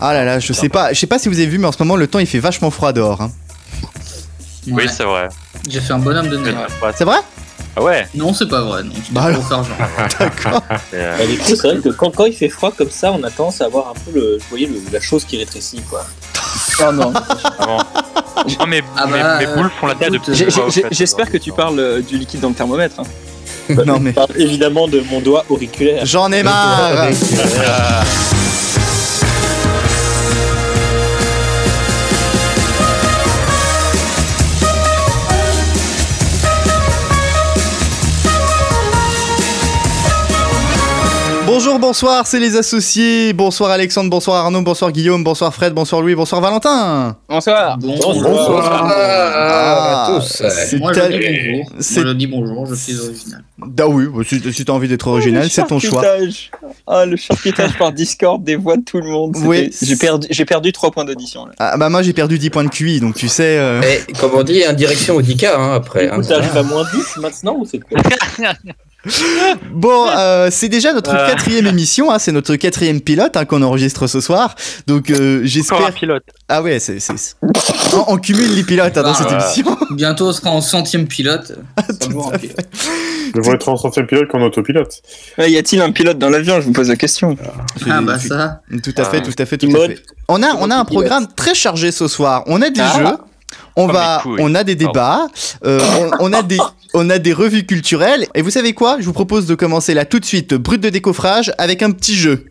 Ah là là, je sais pas, je sais pas si vous avez vu, mais en ce moment le temps il fait vachement froid dehors. hein. Oui, Ouais. c'est vrai. J'ai fait un bonhomme de neige. Ouais. C'est vrai? Ah ouais. Non, c'est pas vrai. Non, c'est Bah pas alors. pour faire genre. D'accord. c'est, euh, Bah, du coup, c'est vrai que quand, quand il fait froid comme ça, on a tendance à avoir un peu le, vous voyez, le- la chose qui rétrécit, quoi. Oh non. avant. Non, mais Ah mes, bah, mes boules font la taille de écoute, J'ai- j'ai- J'espère que tu parles euh, du liquide dans le thermomètre. hein. Non mais Je parle évidemment de mon doigt auriculaire. j'en ai marre. bonsoir, c'est les associés. Bonsoir Alexandre, bonsoir Arnaud, bonsoir Guillaume, bonsoir Fred, bonsoir Louis, bonsoir Valentin. Bonsoir. Bonjour. Ah, c'est Moi, je dis bonjour. c'est- Moi, je dis bonjour, je suis original. Ah oui, bah, si, si t'as envie d'être original, c'est ton choix. Ah, le charcutage par Discord des voix de tout le monde. Oui. J'ai perdu, j'ai perdu 3 points d'audition. là. Ah bah moi j'ai perdu 10 points de QI, donc tu sais... euh, Et comme on dit, indirection au 10K hein, après. Du hein. coup, t'arrives à moins 10 maintenant ou c'est quoi? Bon, euh, c'est déjà notre Euh. quatrième émission, hein, c'est notre quatrième pilote hein, qu'on enregistre ce soir. Donc euh, Encore un j'espère... pilote. Ah ouais, c'est... On, on cumule les pilotes hein, dans Ah, cette voilà. émission. Bientôt, on sera en centième pilote. Pilote. Nous devons être en centième pilote qu'en autopilote. Ouais, y a-t-il un pilote dans l'avion? Je vous pose la question. Ah bah ça. Tout à fait, tout à fait, tout à fait. On a, on a un programme très chargé ce soir. On a des Ah. jeux. On Oh, va, on a des débats, euh, on, on a des, on a des revues culturelles. Et vous savez quoi? Je vous propose de commencer là tout de suite, brut de décoffrage, avec un petit jeu.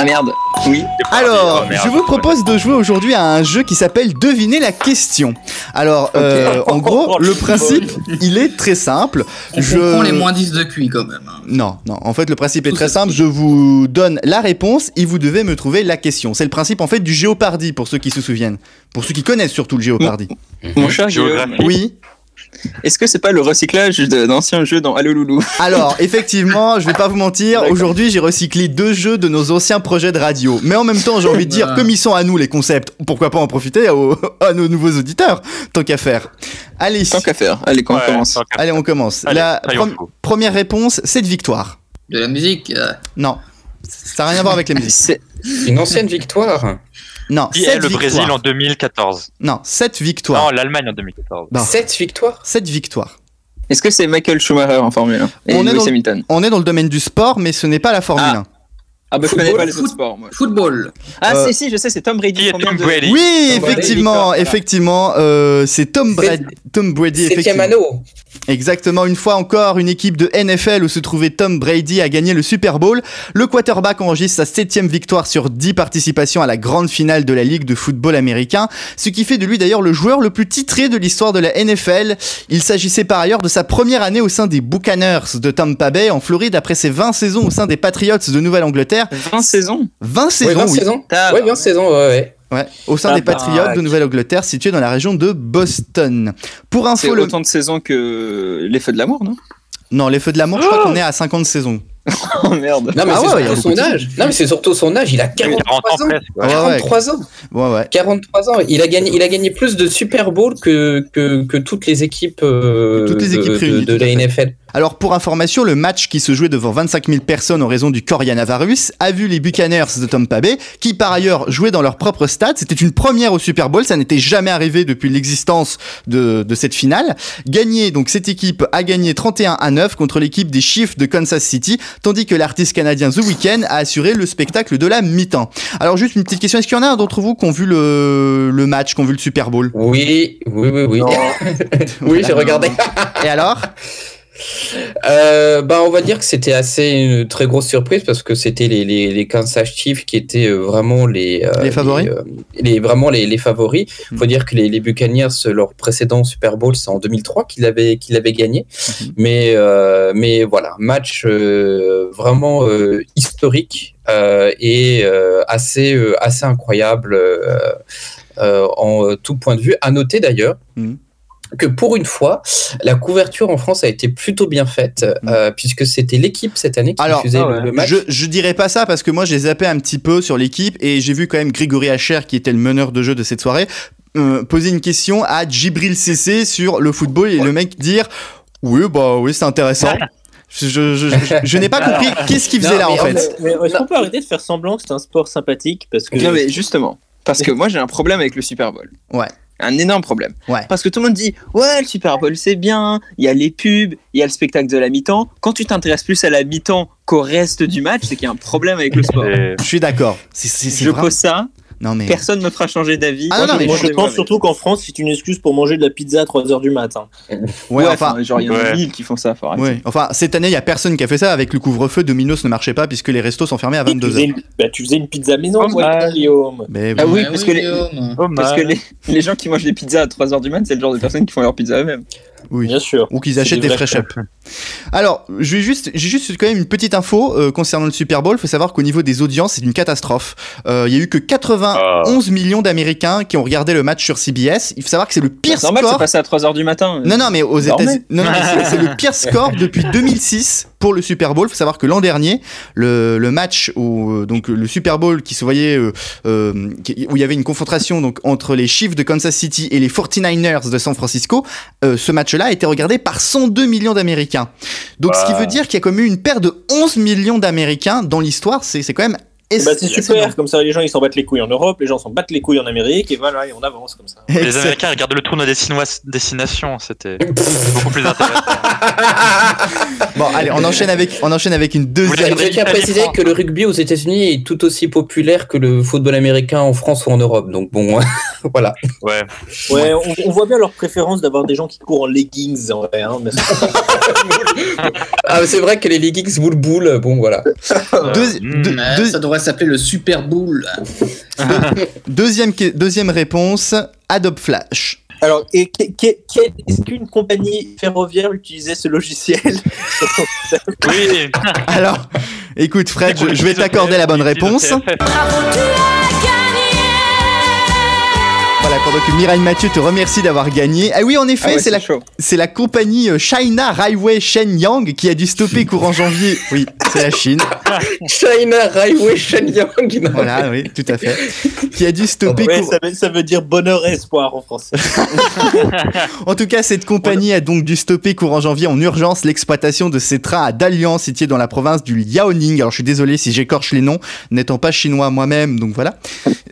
Ah merde. Oui. Alors, Oh, merde, je vous propose de jouer aujourd'hui à un jeu qui s'appelle Deviner la question. Alors, euh, en gros, le principe, il est très simple. On Je- comprend les moins 10 de QI quand même. hein. Non, non. En fait, le principe est Tout très simple. Je vous donne la réponse et vous devez me trouver la question. C'est le principe en fait du Géopardy pour ceux qui se souviennent, pour ceux qui connaissent surtout le Géopardy. Mon cher Géographie. Guillaume, Oui. Est-ce que c'est pas le recyclage d'anciens jeux dans Allo Loulou Alors, effectivement, je vais pas vous mentir. Aujourd'hui, j'ai recyclé deux jeux de nos anciens projets de radio. Mais en même temps, j'ai envie de dire, comme ils sont à nous les concepts, pourquoi pas en profiter aux- à nos nouveaux auditeurs, tant qu'à faire. Allez, Tant qu'à faire. Allez, qu'on Ouais, commence. allez, on commence. Allez, la première réponse, c'est de victoire. De la musique. euh, Non, ça n'a rien à voir avec la musique. C'est Une ancienne victoire. Non, Qui est sept le Brésil victoires. en 2014 Non, 7 victoires. Non, l'Allemagne en 2014. Non. 7 victoires 7 victoires. est-ce que c'est Michael Schumacher en Formule 1 et On est dans- Hamilton? On est dans le domaine du sport, mais ce n'est pas la Formule Ah. 1. Ah bah je connais Football, pas les foot- autres sports moi. Football. Ah Euh, si si, je sais, c'est Tom Brady. Qui est Combien Tom de- Brady Oui, Tom Brady, effectivement, voilà. effectivement, euh, c'est Tom Brady. Tom Brady, effectivement. anneau. Exactement, une fois encore, une équipe de NFL où se trouvait Tom Brady a gagné le Super Bowl. Le quarterback enregistre sa septième victoire sur 10 participations à la grande finale de la Ligue de football américain, ce qui fait de lui d'ailleurs le joueur le plus titré de l'histoire de la NFL. Il s'agissait par ailleurs de sa première année au sein des Buccaneers de Tampa Bay en Floride après ses 20 saisons au sein des Patriots de Nouvelle-Angleterre. 20 saisons? 20 Ouais, saisons, 20 oui. saisons. Tabarnak. Ouais, 20 saisons, ouais, ouais. Ouais, au sein Ah des bah, Patriots de Nouvelle-Angleterre situés dans la région de Boston. Pour C'est info, le... autant de saisons que les feux de l'amour, non? Non, les Feux de l'amour, je crois qu'on est à 50 saisons. Oh merde. Non, mais Ah c'est ouais, surtout son âge. Non, mais c'est surtout son âge. Il a 40 43 ans ans. presque. ouais. Ouais, ouais. 43 ans. Ouais, ouais. 43 ans. Il a gagné, il a gagné plus de Super Bowl que, que, que toutes les équipes, euh, Toutes les de- équipes de, réunies, de la. NFL. Alors pour information, le match qui se jouait devant 25 000 personnes en raison du coronavirus a vu les Buccaneers de Tampa Bay, qui par ailleurs jouaient dans leur propre stade. C'était une première au Super Bowl, ça n'était jamais arrivé depuis l'existence de, de cette finale. Gagné, donc cette équipe a gagné 31 à 9 contre l'équipe des Chiefs de Kansas City, tandis que l'artiste canadien The Weeknd a assuré le spectacle de la mi-temps. Alors juste une petite question, est-ce qu'il y en a un d'entre vous qui ont vu le, le match, qui ont vu le Super Bowl? Oui, oui, oui, oui. oui, j'ai regardé. Et alors? Euh, bah, on va dire que c'était assez une très grosse surprise parce que c'était les, les, les Kansas Chiefs qui étaient euh, vraiment les, euh, Les favoris euh, les, vraiment les, les favoris. Faut dire que les, les Buccaneers, leur précédent Super Bowl, c'est en 2003 qu'ils avaient, qu'ils avaient gagné. Mais, euh, mais voilà, match euh, vraiment euh, historique euh, et euh, assez, euh, assez incroyable euh, euh, en euh, tout point de vue. À noter d'ailleurs Mhm. Que pour une fois, la couverture en France a été plutôt bien faite, euh, puisque c'était l'équipe cette année qui Alors, diffusait ah le- ouais. le match. Je, je dirais pas ça parce que moi j'ai zappé un petit peu sur l'équipe et j'ai vu quand même Grégory Hacher qui était le meneur de jeu de cette soirée euh, poser une question à Djibril Cissé sur le football et le mec dire oui bah oui c'est intéressant. Je, je, je, je- je n'ai pas compris qu'est-ce qu'il faisait Non, là en fait. Mais est-ce qu'on peut arrêter de faire semblant que c'est un sport sympathique parce que Non, mais justement, parce que moi j'ai un problème avec le Super Bowl. Ouais. Un énorme problème. Ouais. Parce que tout le monde dit Ouais, le Super Bowl c'est bien, il y a les pubs, il y a le spectacle de la mi-temps. Quand tu t'intéresses plus à la mi-temps qu'au reste du match, c'est qu'il y a un problème avec le sport. Je suis d'accord. Je vrai. pose ça, Non mais. personne ne me fera changer d'avis. Ah non, non, mais moi je pense avec. surtout qu'en France c'est une excuse pour manger de la pizza à 3h du matin. Ouais, Ouais, enfin. genre il y en a Ouais. mille qui font ça. faut arrêter. Ouais. Enfin, cette année, il y a personne qui a fait ça. Avec le couvre-feu, Domino's ne marchait pas puisque les restos sont fermés à Tu faisais, 22h. une, bah, tu faisais une pizza maison, Oh, toi. Guillaume. Mais Ah oui, Ah parce que les- Guillaume. Oh, Parce que les, les gens qui mangent des pizzas à 3h du mat, c'est le genre de personnes qui font leur pizza eux-mêmes. Oui. Bien sûr. Ou qu'ils achètent des des fresh up. Alors, je vais juste, j'ai juste quand même une petite info euh, concernant le Super Bowl. Il faut savoir qu'au niveau des audiences, c'est une catastrophe. Euh, Il y a eu que 91 millions d'Américains qui ont regardé le match sur CBS. Il faut savoir que c'est le pire C'est normal, c'est score. passé à 3h du matin. Non, non, mais aux. États-Unis, non, non, mais c'est- c'est le pire score depuis 2006 pour le Super Bowl. Il faut savoir que l'an dernier, le, le match où euh, donc le Super Bowl qui se voyait euh, euh, qui- où il y avait une confrontation donc entre les Chiefs de Kansas City et les 49ers de San Francisco, euh, ce match-là a été regardé par 102 millions d'Américains. Donc, ce qui veut dire qu'il y a comme eu une perte de 11 millions d'Américains dans l'histoire. C'est c'est quand même. Bah, c'est assez super, comme ça les gens ils s'en battent les couilles en Europe, les gens s'en battent les couilles en Amérique, et voilà, et on avance comme ça. Les. Américains regardent le tournoi des Chinois Destination, c'était beaucoup plus intéressant. Bon, allez, on enchaîne avec, on enchaîne avec une deuxième. Je tiens à préciser que le rugby aux États-Unis est tout aussi populaire que le football américain en France ou en Europe. Donc bon, voilà. Ouais. Ouais, on, on voit bien leur préférence d'avoir des gens qui courent en leggings en vrai. Hein, mais Ah, c'est vrai que les leggings boule boule, bon voilà. Deux- Mm. deux- Ouais, deux- Ça devrait s'appeler le Super Bowl. deuxième, que- deuxième réponse, Adobe Flash. Alors, est-ce qu'une compagnie ferroviaire utilisait ce logiciel Oui. Alors, écoute Fred, je, je vais t'accorder la bonne réponse. Voilà, pendant que Mireille Mathieu te remercie d'avoir gagné. Ah oui, en effet, Ah ouais, c'est la, chaud. c'est la compagnie euh, China Railway Shenyang qui a dû stopper courant janvier. Oui, c'est la Chine. China Railway Shenyang. Voilà, oui, tout à fait. Qui a dû stopper Ouais, ça, veut, ça veut dire bonheur et espoir en français. En tout cas, cette compagnie a donc dû stopper courant janvier en urgence l'exploitation de ses trains à Dalian, situé dans la province du Liaoning. Alors, je suis désolé si j'écorche les noms, n'étant pas chinois moi-même, donc voilà.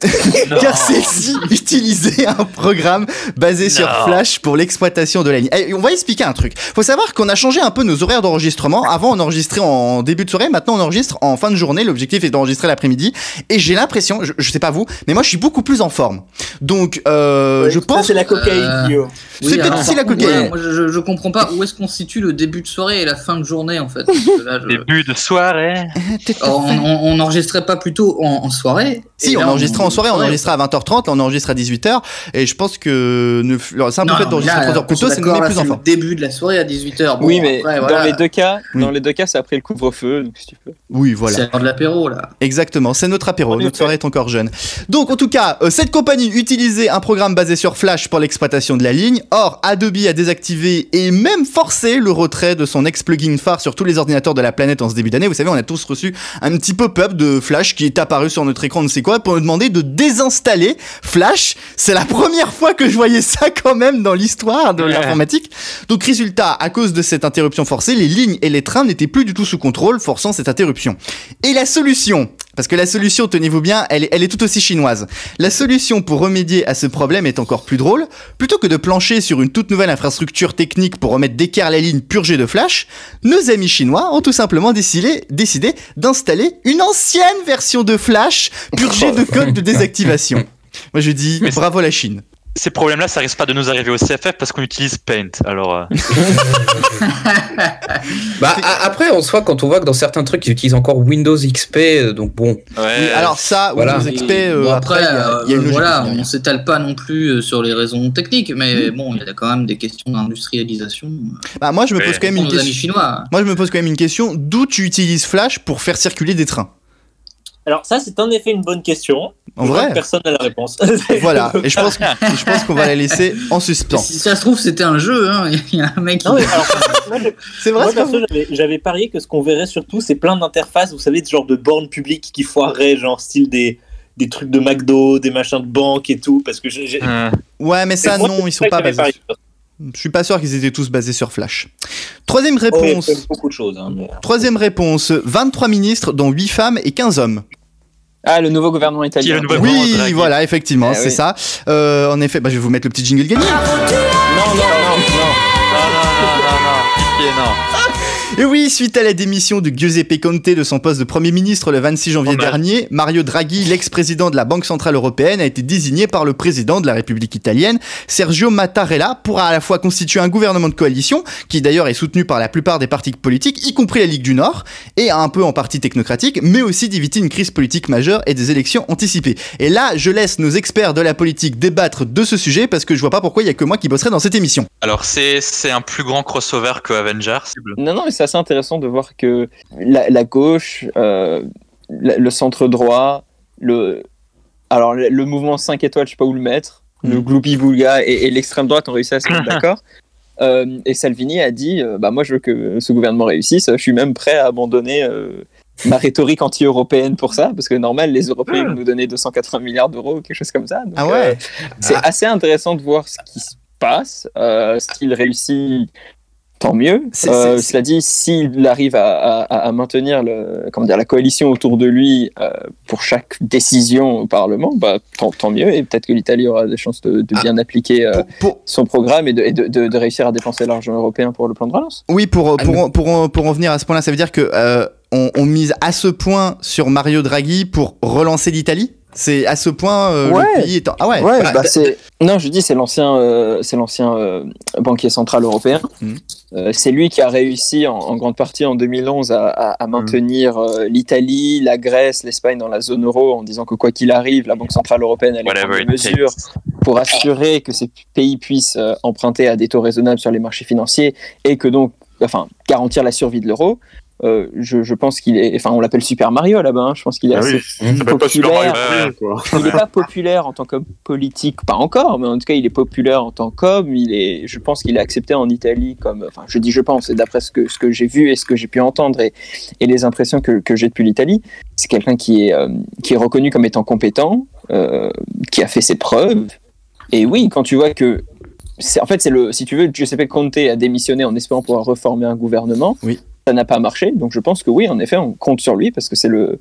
Car celle-ci utilisait un programme basé sur. Flash pour l'exploitation de la ligne. Et on va expliquer un truc. Faut savoir qu'on a changé un peu nos horaires d'enregistrement. Avant, on enregistrait en début de soirée. Maintenant, on enregistre en fin de journée. L'objectif est d'enregistrer l'après-midi. Et j'ai l'impression, je, je sais pas vous, mais moi, je suis beaucoup plus en forme. Donc, euh, je ça, pense c'est la cocaïne, Euh, Guillaume. C'est peut-être aussi la cocaïne. ouais, moi, je, comprends pas où est-ce qu'on situe le début de soirée et la fin de journée en fait. Là, je- Début de soirée. Alors, on, on, on enregistrait pas plutôt en, en soirée Si, Et on enregistrait en soirée, on enregistrait à 20h30, là on enregistre à 18h, et je pense que ne, le simple Non, fait non, d'enregistrer là, 3 heures on plus tôt, ça là, plus c'est en forme. début de la soirée à 18h. Bon, oui, mais après, dans voilà, les deux cas, Oui. dans les deux cas, c'est après le couvre-feu, donc si tu peux. Oui, voilà. C'est l'heure de l'apéro là. Exactement, c'est notre apéro, notre soirée est encore jeune. Donc en tout cas, euh, cette compagnie utilisait un programme basé sur Flash pour l'exploitation de la ligne. Or, Adobe a désactivé et même forcé le retrait de son ex-plugin phare sur tous les ordinateurs de la planète en ce début d'année. Vous savez, on a tous reçu un petit pop-up de Flash qui est apparu sur notre écran, ne sais quoi, pour nous demander de désinstaller Flash. C'est la première fois que je voyais ça quand même dans l'histoire de Ouais. l'informatique. Donc résultat, à cause de cette interruption forcée, les lignes et les trains n'étaient plus du tout sous contrôle, forçant cette interruption. Et la solution, parce que la solution, tenez-vous bien, elle est, elle est tout aussi chinoise. La solution pour remédier à ce problème est encore plus drôle. Plutôt que de plancher sur une toute nouvelle infrastructure technique pour remettre d'équerre la ligne purgée de flash, nos amis chinois ont tout simplement décidé, décidé d'installer une ancienne version de flash purgée de code de désactivation. Moi je dis bravo la Chine. Ces problèmes-là, ça risque pas de nous arriver au CFF parce qu'on utilise Paint. Alors, euh, Bah, a- après, en soi, quand on voit que dans certains trucs, ils utilisent encore Windows XP, euh, donc bon. ouais. Oui, alors ça, Voilà. Windows XP, euh, Bon, après, après, il y a- euh, il y a une logique voilà, derrière. on s'étale pas non plus sur les raisons techniques, mais bon, il y a quand même des questions d'industrialisation. Bah, moi je me Ouais. pose quand même une question. Moi, je me pose quand même une question. D'où tu utilises Flash pour faire circuler des trains? Alors, ça, c'est en effet une bonne question. En Je vrai Personne n'a la réponse. Voilà. Et je pense, je pense qu'on va la laisser en suspens. Si ça se trouve, c'était un jeu, hein. il y a un mec qui. C'est vrai, j'avais- j'avais parié que ce qu'on verrait surtout, c'est plein d'interfaces, vous savez, de genre de bornes publiques qui foireraient, genre style des, des trucs de McDo, des machins de banque et tout, parce que j'ai. j'ai- Euh, Ouais, mais ça, Moi, non, ils sont pas basés. parié. Je suis pas sûr qu'ils étaient tous basés sur Flash. Troisième Oh, réponse. beaucoup de choses. hein, mais- Troisième réponse. 23 ministres, dont 8 femmes et 15 hommes. Ah, le nouveau gouvernement Qui est italien. le nouveau- Oui, Draghi. voilà, effectivement, Eh c'est oui. ça. Euh, en effet, bah, je vais vous mettre le petit jingle gagnant. Non, non, non, non. Non, non, non, non, non. Et oui, suite à la démission de Giuseppe Conte de son poste de Premier ministre le 26 janvier dernier, Mario Draghi, l'ex-président de la Banque Centrale Européenne, a été désigné par le président de la République italienne, Sergio Mattarella, pour à la fois constituer un gouvernement de coalition, qui d'ailleurs est soutenu par la plupart des partis politiques, y compris la Ligue du Nord, et un peu en partie technocratique, mais aussi d'éviter une crise politique majeure et des élections anticipées. Et là, je laisse nos experts de la politique débattre de ce sujet, parce que je vois pas pourquoi il y a que moi qui bosserai dans cette émission. Alors, c'est c'est un plus grand crossover que Avengers. Non, non, mais c'est assez intéressant de voir que la, la gauche, euh, la- le centre droit, le, alors le, mouvement 5 étoiles, je sais pas où le mettre, le Mhm. Gloubi Boulga et, et l'extrême droite ont réussi à se mettre d'accord. Euh, et Salvini a dit euh, bah, Moi, je veux que ce gouvernement réussisse, je suis même prêt à abandonner euh, ma rhétorique anti-européenne pour ça, parce que normal, les Européens vont nous donner 280 milliards d'euros, quelque chose comme ça. Donc, Ah ouais c'est assez intéressant de voir ce qui se passe. S'il réussit, tant mieux. Euh, cela dit, s'il arrive à, à- à maintenir le, comment dire, la coalition autour de lui euh, pour chaque décision au Parlement, bah, tant, tant mieux. Et peut-être que l'Italie aura des chances de, de Ah. bien appliquer euh, Pour- pour, son programme et, de, et de- de- de réussir à dépenser l'argent européen pour le plan de relance. Oui, pour, Ah, pour, en- pour en venir à ce point-là, ça veut dire que euh, on, on mise à ce point sur Mario Draghi pour relancer l'Italie? C'est à ce point euh, Ouais. le pays étant... Ah ouais, Ouais, bah, bah, c'est non, je dis c'est l'ancien, euh, c'est l'ancien euh, banquier central européen. Euh, c'est lui qui a réussi en, en grande partie en 2011 à, à- à maintenir euh, l'Italie, la Grèce, l'Espagne dans la zone euro en disant que quoi qu'il arrive, la Banque centrale européenne allait prendre Whatever des it mesures pour assurer que ces pays puissent euh, emprunter à des taux raisonnables sur les marchés financiers et que donc, enfin, garantir la survie de l'euro. Euh, je, je pense qu'il est, enfin, on l'appelle Super Mario là-bas. hein. Je pense qu'il est Ah assez oui, pas Mario populaire. il n'est pas populaire en tant qu'homme politique, pas encore, mais en tout cas, il est populaire en tant qu'homme. Il est, je pense qu'il est accepté en Italie comme, enfin, je dis je pense, et d'après ce que, ce que j'ai vu et ce que j'ai pu entendre et, et les impressions que, que j'ai depuis l'Italie, c'est quelqu'un qui est, euh, qui est reconnu comme étant compétent, euh, qui a fait ses preuves. Et oui, quand tu vois que, en fait, c'est le, si tu veux, Giuseppe Conte a démissionné en espérant pouvoir reformer un gouvernement. Oui. Ça n'a pas marché, donc je pense que oui, en effet, on compte sur lui parce que c'est le,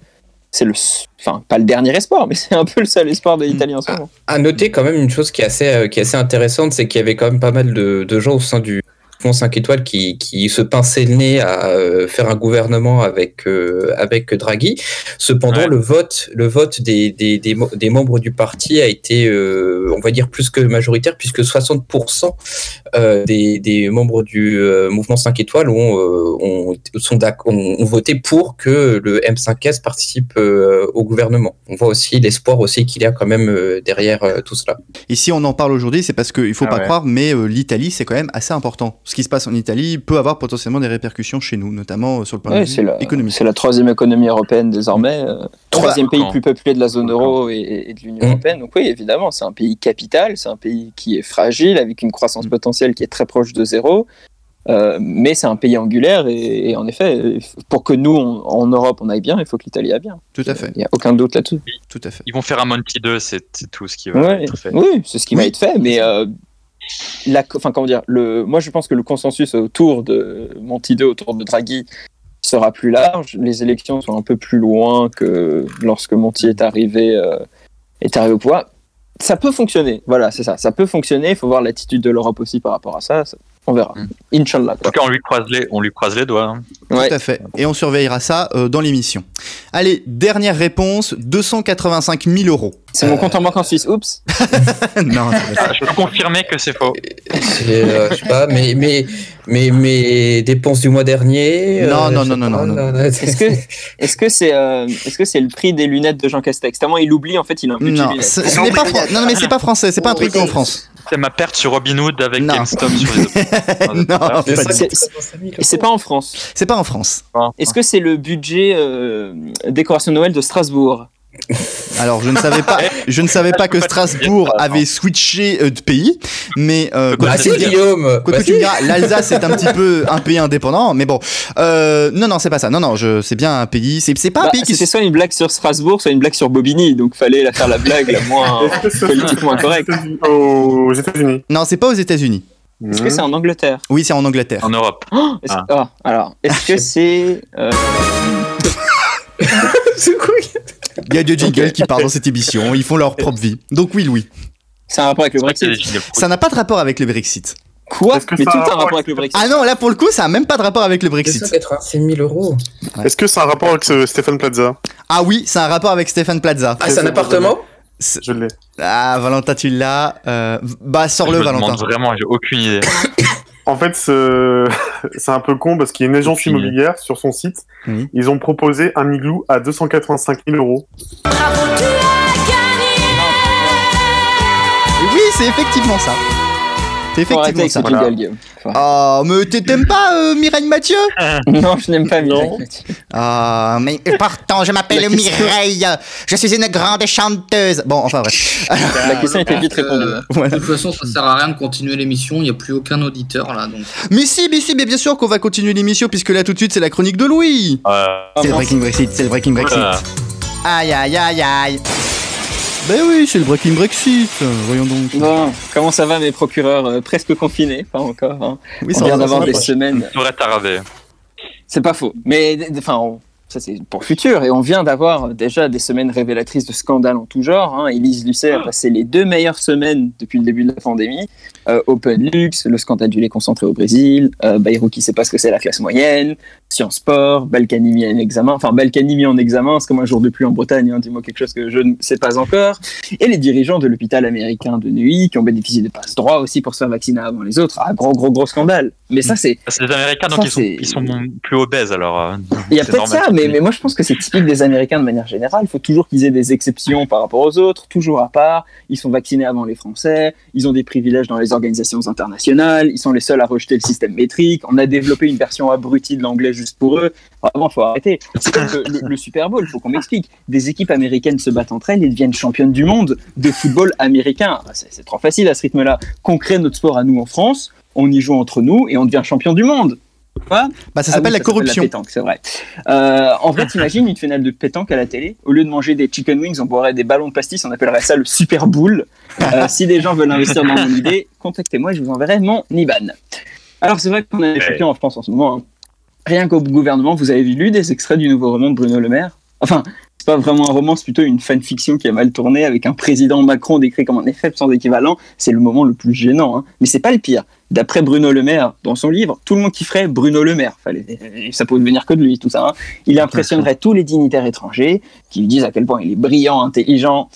c'est le, enfin, pas le dernier espoir, mais c'est un peu le seul espoir de l'Italie en ce moment. À noter quand même une chose qui est assez, euh, qui est assez intéressante, c'est qu'il y avait quand même pas mal de, de gens au sein du mouvement 5 étoiles qui, qui se pinçaient le nez à euh, faire un gouvernement avec, euh, avec Draghi. Cependant, Ouais. le vote, le vote des, des, des, mo- des membres du parti a été, euh, on va dire, plus que majoritaire, puisque 60% euh, des, des membres du euh, mouvement 5 étoiles ont, euh, ont, sont ont, ont voté pour que le M5S participe euh, au gouvernement. On voit aussi l'espoir aussi qu'il y a quand même euh, derrière euh, tout cela. Et si on en parle aujourd'hui, c'est parce qu'il faut Ah pas ouais. croire, mais euh, l'Italie, c'est quand même assez important. Ce qui se passe en Italie peut avoir potentiellement des répercussions chez nous, notamment euh, sur le plan Ouais, économique. c'est la troisième économie européenne désormais, euh, troisième pays le plus peuplé de la zone euro et, et de l'Union européenne. Donc oui, évidemment, c'est un pays capital, c'est un pays qui est fragile, avec une croissance Mm. potentielle qui est très proche de zéro. Euh, mais c'est un pays angulaire et, et en effet, pour que nous, on- en Europe, on aille bien, il faut que l'Italie aille bien. Tout à fait, Il n'y a aucun doute là-dessus. tout à fait. Ils vont faire un Monty 2, c'est c'est tout ce qui va Ouais, être fait. oui, c'est ce qui va être fait, mais euh, la, enfin, comment dire, le, moi je pense que le consensus autour de Monti 2, autour de Draghi, sera plus large. Les élections sont un peu plus loin que lorsque Monti est arrivé, euh, est arrivé au pouvoir. Ça peut fonctionner, voilà, c'est ça. Ça peut fonctionner. Il faut voir l'attitude de l'Europe aussi par rapport à ça. ça- on verra. Mm. Inch'Allah. En Quoi. tout cas, on lui croise les, on lui croise les doigts. hein. Ouais. Tout à fait. Et on surveillera ça euh, dans l'émission. Allez, dernière réponse 285 000 euros. C'est mon compte en banque en Suisse. Oups. non. Ah, je peux confirmer que c'est faux. Euh, je sais pas, mais mais mais mes dépenses du mois dernier. euh, Non, non, non, non, non, non. Est-ce que est-ce que c'est euh, est-ce que c'est le prix des lunettes de Jean Castex? Tellement il oublie en fait, il a un budget non, lunettes. ce, n'est pas non, non, mais c'est pas français, c'est pas un truc en France. C'est ma perte sur Robinhood avec Non. GameStop sur les autres. non, Ah, C'est pas en France. c'est pas en France. Est-ce que c'est le budget euh, décoration de Noël de Strasbourg? Alors, je ne savais pas, je ne savais pas que Strasbourg avait switché euh, de pays, mais euh, Bah si, diras- Guillaume. quoi bah que tu me diras, l'Alsace est un petit peu un pays indépendant, mais bon, euh, non, non, c'est pas ça. Non, non, je, c'est bien un pays. C'est, c'est pas un Bah, pays qui. Soit une blague sur Strasbourg, soit une blague sur Bobigny, donc fallait la faire la blague la moins politiquement incorrecte. Aux États-Unis? Non, c'est pas aux États-Unis. Est-ce que c'est en Angleterre? Oui, c'est en Angleterre. En Europe. Est-ce- Ah. ah, Alors, est-ce que c'est. euh, C'est quoi Il y a des jingles qui partent dans cette émission, ils font leur propre vie. Donc oui, Louis. C'est un rapport avec le Brexit Ça n'a pas de rapport avec le Brexit. Quoi que Mais tout a un un rapport avec le Brexit. Ah non, là pour le coup, ça a même pas de rapport avec le Brexit. 285 000 euros. Est-ce que c'est un rapport avec ce Stéphane Plaza Ah oui, c'est un rapport avec Stéphane Plaza. Ah, c'est un appartement Je l'ai. Ah, Valentin, tu l'as. Euh, Bah, Je sors-le, Valentin. demande vraiment, j'ai aucune idée. En fait, ce- c'est un peu con parce qu'il y a une agence immobilière sur son site. Ils ont proposé un igloo à 285 000 euros. Et oui, c'est effectivement ça. Effectivement ça. arrêter. Oh, mais t'aimes pas euh, Mireille Mathieu? Non, je n'aime pas Non. Mireille Mathieu. Ah, mais pourtant, je m'appelle Mireille. Je suis une grande chanteuse. Bon, enfin bref. La question était vite répondue. Euh. Voilà. De toute façon, ça sert à rien de continuer l'émission. Il n'y a plus aucun auditeur là. Donc, Mais si, mais si, mais bien sûr qu'on va continuer l'émission puisque là tout de suite c'est la chronique de Louis. Euh, C'est le. Breaking Brexit, c'est le Breaking Brexit. voilà. Aïe aïe aïe aïe. Ben oui, c'est le Breaking Brexit. Voyons donc. Bon, comment ça va mes procureurs euh, presque confinés Pas encore. hein. Oui, On ça vient d'avoir des semaines. Ça devrait t'arraver. C'est pas faux. Mais enfin, on- ça c'est pour le futur. Et on vient d'avoir déjà des semaines révélatrices de scandales en tout genre. Hein. Elise Lucet a passé les deux meilleures semaines depuis le début de la pandémie. Euh, Open Lux, le scandale du lait concentré au Brésil, euh, Bayrou qui sait pas ce que c'est la classe moyenne, Sciences Sport, Balkany mis en examen. Enfin, Balkany mis en examen, c'est comme un jour de pluie en Bretagne. Hein. Dis-moi quelque chose que je ne sais pas encore. Et les dirigeants de l'hôpital américain de Neuilly qui ont bénéficié de passe droit aussi pour se faire vacciner avant les autres. Ah, gros, gros, gros scandale. Mais ça, c'est C'est les Américains, donc Ça, ils, sont, ils sont plus obèses alors. euh, Il y a peut-être ça, mais, mais moi je pense que c'est typique des Américains de manière générale. Il faut toujours qu'ils aient des exceptions par rapport aux autres, toujours à part. Ils sont vaccinés avant les Français, ils ont des privilèges dans les organisations internationales, ils sont les seuls à rejeter le système métrique. On a développé une version abrutie de l'anglais juste pour eux. Vraiment, faut arrêter. C'est le, le- Super Bowl, il faut qu'on m'explique. Des équipes américaines se battent entre elles et deviennent championnes du monde de football américain. Ah, c'est trop facile à ce rythme-là. Qu'on crée notre sport à nous en France, on y joue entre nous et on devient champion du monde. Quoi Bah, ça ah s'appelle oui, la corruption. pétanque, c'est vrai. Euh, en vrai, t'imagines une finale de pétanque à la télé Au lieu de manger des chicken wings, on boirait des ballons de pastis, on appellerait ça le Super Bowl. Euh, si des gens veulent investir dans mon idée, contactez-moi et je vous enverrai mon IBAN. Alors, c'est vrai qu'on a des champions en France en ce moment. hein. Rien qu'au gouvernement, vous avez lu des extraits du nouveau roman de Bruno Le Maire Enfin, c'est pas vraiment un roman, c'est plutôt une fanfiction qui a mal tourné avec un président Macron décrit comme un effet sans équivalent. C'est le moment le plus gênant. hein. Mais c'est pas le pire. D'après Bruno Le Maire, dans son livre, tout le monde kifferait Bruno Le Maire. Fallait, ça pouvait venir que de lui, tout ça. hein. Il impressionnerait tous les dignitaires étrangers qui lui disent à quel point il est brillant, intelligent.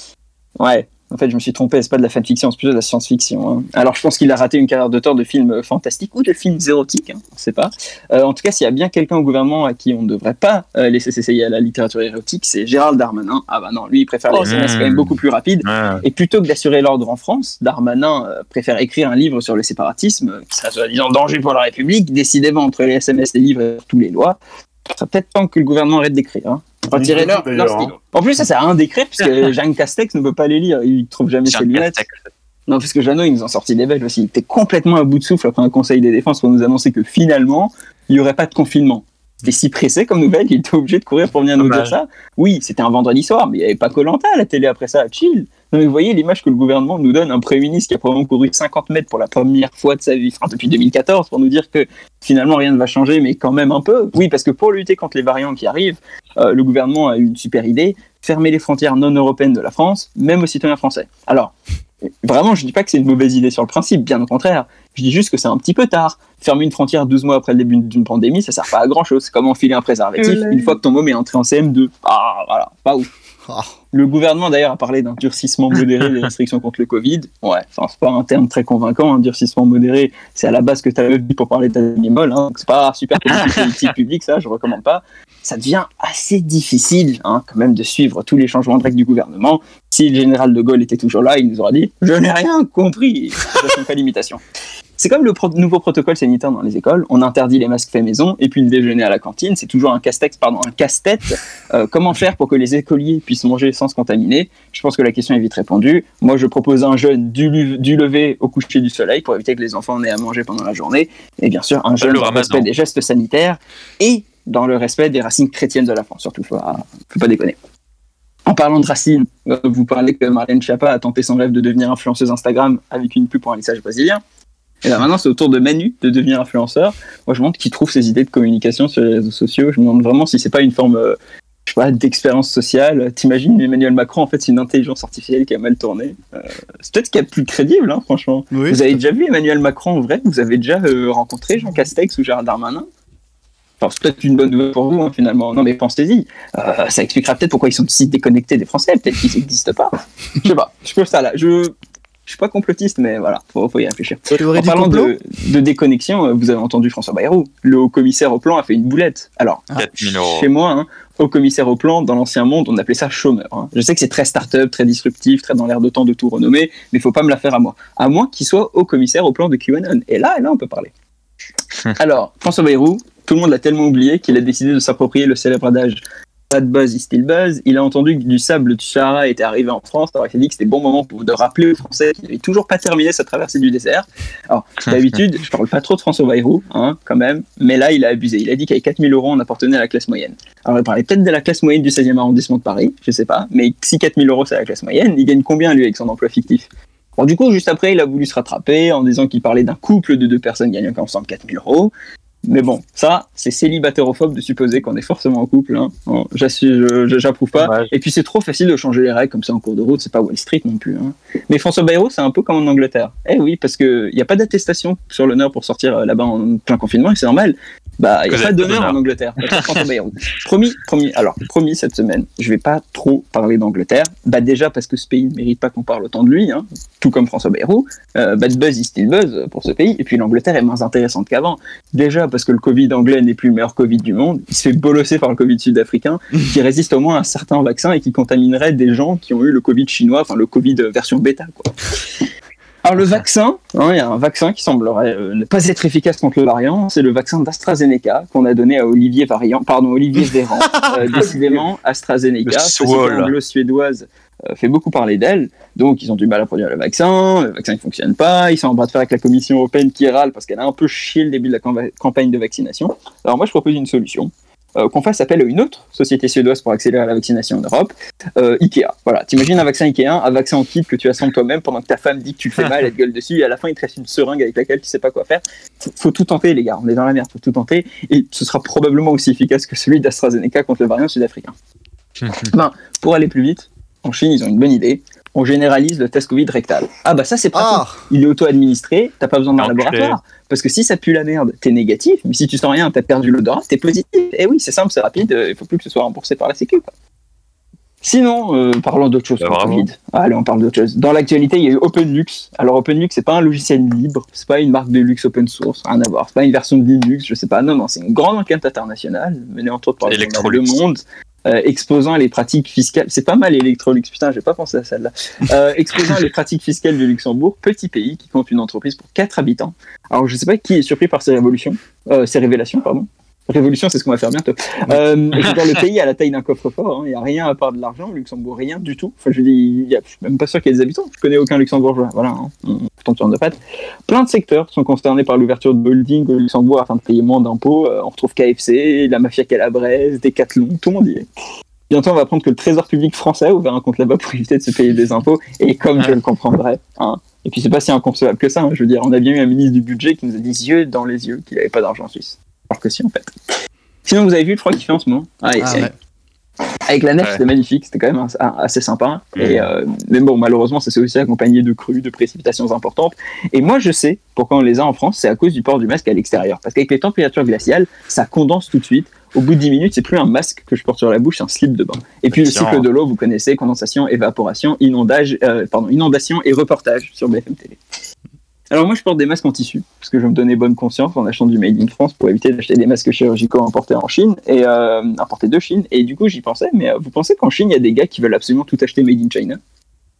Ouais, en fait, je me suis trompé, c'est pas de la fanfiction, c'est plutôt de la science-fiction. hein. Alors, je pense qu'il a raté une carrière d'auteur de films fantastiques ou de films érotiques, hein, on sait pas. Euh, en tout cas, s'il y a bien quelqu'un au gouvernement à qui on ne devrait pas euh, laisser s'essayer à la littérature érotique, c'est Gérald Darmanin. Ah bah non, lui, il préfère les Oh, SMS quand même beaucoup plus rapides. Ouais. Et plutôt que d'assurer l'ordre en France, Darmanin euh, préfère écrire un livre sur le séparatisme, euh, qui serait soi-disant danger pour la République, décidément entre les SMS, les livres et toutes les lois. Ce serait peut-être temps que le gouvernement arrête d'écrire. Hein. Leur stylo. En plus, ça à rien d'écrire, puisque Jean Castex ne peut pas les lire. Il trouve jamais ses Jean lunettes. Castex. Non, parce que Jeannot, ils nous ont sorti des belles aussi. Il était complètement à bout de souffle après un conseil des défenses pour nous annoncer que finalement, il n'y aurait pas de confinement. C'était si pressé comme nouvelle, il était obligé de courir pour venir nous dire ça. Oui, c'était un vendredi soir, mais il n'y avait pas Colanta à la télé après ça, chill. Non, mais vous voyez l'image que le gouvernement nous donne, un Premier ministre qui a probablement couru 50 mètres pour la première fois de sa vie, enfin depuis 2014, pour nous dire que finalement rien ne va changer, mais quand même un peu. Oui, parce que pour lutter contre les variants qui arrivent, euh, le gouvernement a eu une super idée, fermer les frontières non européennes de la France, même aux citoyens français. Alors, Vraiment, je dis pas que c'est une mauvaise idée sur le principe, bien au contraire. Je dis juste que c'est un petit peu tard. Fermer une frontière 12 mois après le début d'une pandémie, ça sert pas à grand chose. C'est comme enfiler un préservatif une fois que ton môme est entré en CM2. Ah, voilà, pas ouf. Le gouvernement d'ailleurs a parlé d'un durcissement modéré des restrictions contre le Covid. Ouais, enfin, c'est pas un terme très convaincant, un durcissement modéré. C'est à la base que tu as dit pour parler de ta molle. Hein. C'est pas super politique, publique, ça, je recommande pas. Ça devient assez difficile, hein, quand même, de suivre tous les changements de règles du gouvernement. Si le général de Gaulle était toujours là, il nous aurait dit Je n'ai rien compris. Je ne pas l'imitation. C'est comme le pro- nouveau protocole sanitaire dans les écoles. On interdit les masques faits maison et puis le déjeuner à la cantine. C'est toujours un casse-tête, pardon, un casse-tête. Euh, comment faire pour que les écoliers puissent manger sans se contaminer? Je pense que la question est vite répondue. Moi, je propose un jeûne du, lever au coucher du soleil pour éviter que les enfants n'aient à manger pendant la journée. Et bien sûr, un jeûne dans le respect des gestes sanitaires et dans le respect des racines chrétiennes de la France. Surtout, faut pas, faut pas déconner. En parlant de racines, euh, vous parlez que Marlène Schiappa a tenté son rêve de devenir influenceuse Instagram avec une pub pour un lissage brésilien. Et là maintenant, c'est au tour de Manu de devenir influenceur. Moi, je me demande qui trouve ses idées de communication sur les réseaux sociaux. Je me demande vraiment si c'est pas une forme, euh, je sais pas, d'expérience sociale. T'imagines Emmanuel Macron, en fait, c'est une intelligence artificielle qui a mal tourné. Euh, c'est peut-être qu'il y a de plus crédible, hein, franchement. Oui, Vous avez déjà vu Emmanuel Macron en vrai? Vous avez déjà euh, rencontré Jean Castex ou Gérald Darmanin? Enfin, c'est peut-être une bonne nouvelle pour vous, hein, finalement. Non, mais pensez-y. Euh, ça expliquera peut-être pourquoi ils sont si déconnectés des Français. Peut-être qu'ils n'existent pas. Je sais pas. Je trouve ça là. Je, je suis pas complotiste, mais voilà, faut, faut y réfléchir. En parlant de, de déconnexion, euh, vous avez entendu François Bayrou. Le haut commissaire au plan a fait une boulette. Alors, 4000 euros. chez moi, hein, haut commissaire au plan, dans l'ancien monde, on appelait ça chômeur. hein. Je sais que c'est très start-up, très disruptif, très dans l'air de temps de tout renommer, mais il faut pas me la faire à moi. À moins qu'il soit haut commissaire au plan de QAnon. Et là, et là, on peut parler. Alors, François Bayrou, tout le monde l'a tellement oublié qu'il a décidé de s'approprier le célèbre adage Bad buzz is still buzz. Il a entendu que du sable du Sahara était arrivé en France. Alors il s'est dit que c'était bon moment pour de rappeler aux Français qu'il n'avait toujours pas terminé sa traversée du désert. Alors d'habitude, je parle pas trop de François Bayrou, hein, quand même, mais là il a abusé. Il a dit qu'avec 4000 euros, on appartenait à la classe moyenne. Alors il parlait peut-être de la classe moyenne du 16e arrondissement de Paris, je sais pas, mais si 4000 euros c'est la classe moyenne, il gagne combien lui avec son emploi fictif? Bon, du coup, juste après, il a voulu se rattraper en disant qu'il parlait d'un couple de deux personnes gagnant ensemble 4000 euros. Mais bon, ça, c'est célibatérophobe de supposer qu'on est forcément en couple. Hein. Bon, J'approuve pas. Dommage. Et puis c'est trop facile de changer les règles comme ça en cours de route, c'est pas Wall Street non plus. hein. Mais François Bayrou, c'est un peu comme en Angleterre. Eh oui, parce qu'il n'y a pas d'attestation sur l'honneur pour sortir euh, là-bas en plein confinement, et c'est normal. Bah, il n'y a pas d'honneur en Angleterre. Promis, promis. Alors, promis cette semaine, je vais pas trop parler d'Angleterre. Bah, déjà parce que ce pays ne mérite pas qu'on parle autant de lui, hein, tout comme François Bayrou. Euh, bad buzz is still buzz pour ce pays. Et puis l'Angleterre est moins intéressante qu'avant. Déjà parce que le Covid anglais n'est plus le meilleur Covid du monde. Il se fait bolosser par le Covid sud-africain qui résiste au moins à certains vaccins et qui contaminerait des gens qui ont eu le Covid chinois, enfin le Covid version bêta. Quoi. Alors le vaccin, hein, il y a un vaccin qui semblerait euh, ne pas être efficace contre le variant, c'est le vaccin d'AstraZeneca qu'on a donné à Olivier Variant, pardon Olivier Véran. Euh, décidément, AstraZeneca, anglo-suédoise, euh, fait beaucoup parler d'elle. Donc ils ont du mal à produire le vaccin, le vaccin ne fonctionne pas, ils sont en bras de fer avec la Commission européenne qui râle parce qu'elle a un peu chié le début de la campa- campagne de vaccination. Alors moi je propose une solution. Euh, qu'on fasse appel à une autre société suédoise pour accélérer la vaccination en Europe, euh, Ikea. Voilà, t'imagines un vaccin Ikea, un vaccin en kit que tu assembles toi-même pendant que ta femme dit que tu le fais mal, elle te gueule dessus, et à la fin il te reste une seringue avec laquelle tu sais pas quoi faire. Faut, faut tout tenter les gars, on est dans la merde, faut tout tenter, et ce sera probablement aussi efficace que celui d'AstraZeneca contre le variant sud-africain. Ben, pour aller plus vite, en Chine ils ont une bonne idée, on généralise le test Covid rectal. Ah bah ça c'est pratique Ah il est auto-administré, t'as pas besoin d'un Enculé. laboratoire. Parce que si ça pue la merde, t'es négatif, mais si tu sens rien, t'as perdu l'odorat, t'es positif. Et oui, c'est simple, c'est rapide, euh, il faut plus que ce soit remboursé par la Sécu. quoi. Sinon, euh, parlons d'autre chose. Bah. Covid. Allez, on parle d'autre chose. Dans l'actualité, il y a eu OpenLux. Alors OpenLux, c'est pas un logiciel libre, c'est pas une marque de luxe open source, rien à voir. C'est pas une version de Linux, je sais pas. Non, non, c'est une grande enquête internationale menée entre autres par le. Monde. Euh, exposant les pratiques fiscales, c'est pas mal Electrolux, putain, j'ai pas pensé à celle-là. Euh, exposant les pratiques fiscales du Luxembourg, petit pays qui compte une entreprise pour 4 habitants. Alors je sais pas qui est surpris par ces révolutions, euh, ces révélations, pardon. Révolution, c'est ce qu'on va faire bientôt. Euh, le pays a la taille d'un coffre-fort, hein. il n'y a rien à part de l'argent, au Luxembourg, rien du tout. Enfin, je dis, il y a, je suis même pas sûr qu'il y ait des habitants, je connais aucun luxembourgeois, voilà, hein. tu en de pattes. Plein de secteurs sont concernés par l'ouverture de holding au Luxembourg afin de payer moins d'impôts. Euh, on retrouve KFC, la mafia calabraise, Decathlon, tout le monde y est. Bientôt, on va apprendre que le trésor public français a ouvert un compte là-bas pour éviter de se payer des impôts, et comme je le comprendrais, hein. Et puis c'est pas si inconcevable que ça, hein. je veux dire, on a bien eu un ministre du budget qui nous a dit yeux dans les yeux qu'il n'avait pas d'argent en Suisse. Alors que si, en fait. Sinon, vous avez vu le froid qu'il fait en ce moment ah, et Ah ouais. Avec la neige, Ouais. c'était magnifique, c'était quand même assez, sympa. Et, euh, mais bon, malheureusement, ça s'est aussi accompagné de crues, de précipitations importantes. Et moi, je sais pourquoi on les a en France, c'est à cause du port du masque à l'extérieur. Parce qu'avec les températures glaciales, ça condense tout de suite. Au bout de 10 minutes, c'est plus un masque que je porte sur la bouche, c'est un slip de bain. Et puis le cycle de l'eau, vous connaissez, condensation, évaporation, inondage, euh, pardon, inondation et reportage sur BFM TV. Alors moi, je porte des masques en tissu, parce que je me donner bonne conscience en achetant du Made in France pour éviter d'acheter des masques chirurgicaux importés en Chine, et euh, importés de Chine. Et du coup, j'y pensais, mais euh, vous pensez qu'en Chine, il y a des gars qui veulent absolument tout acheter Made in China?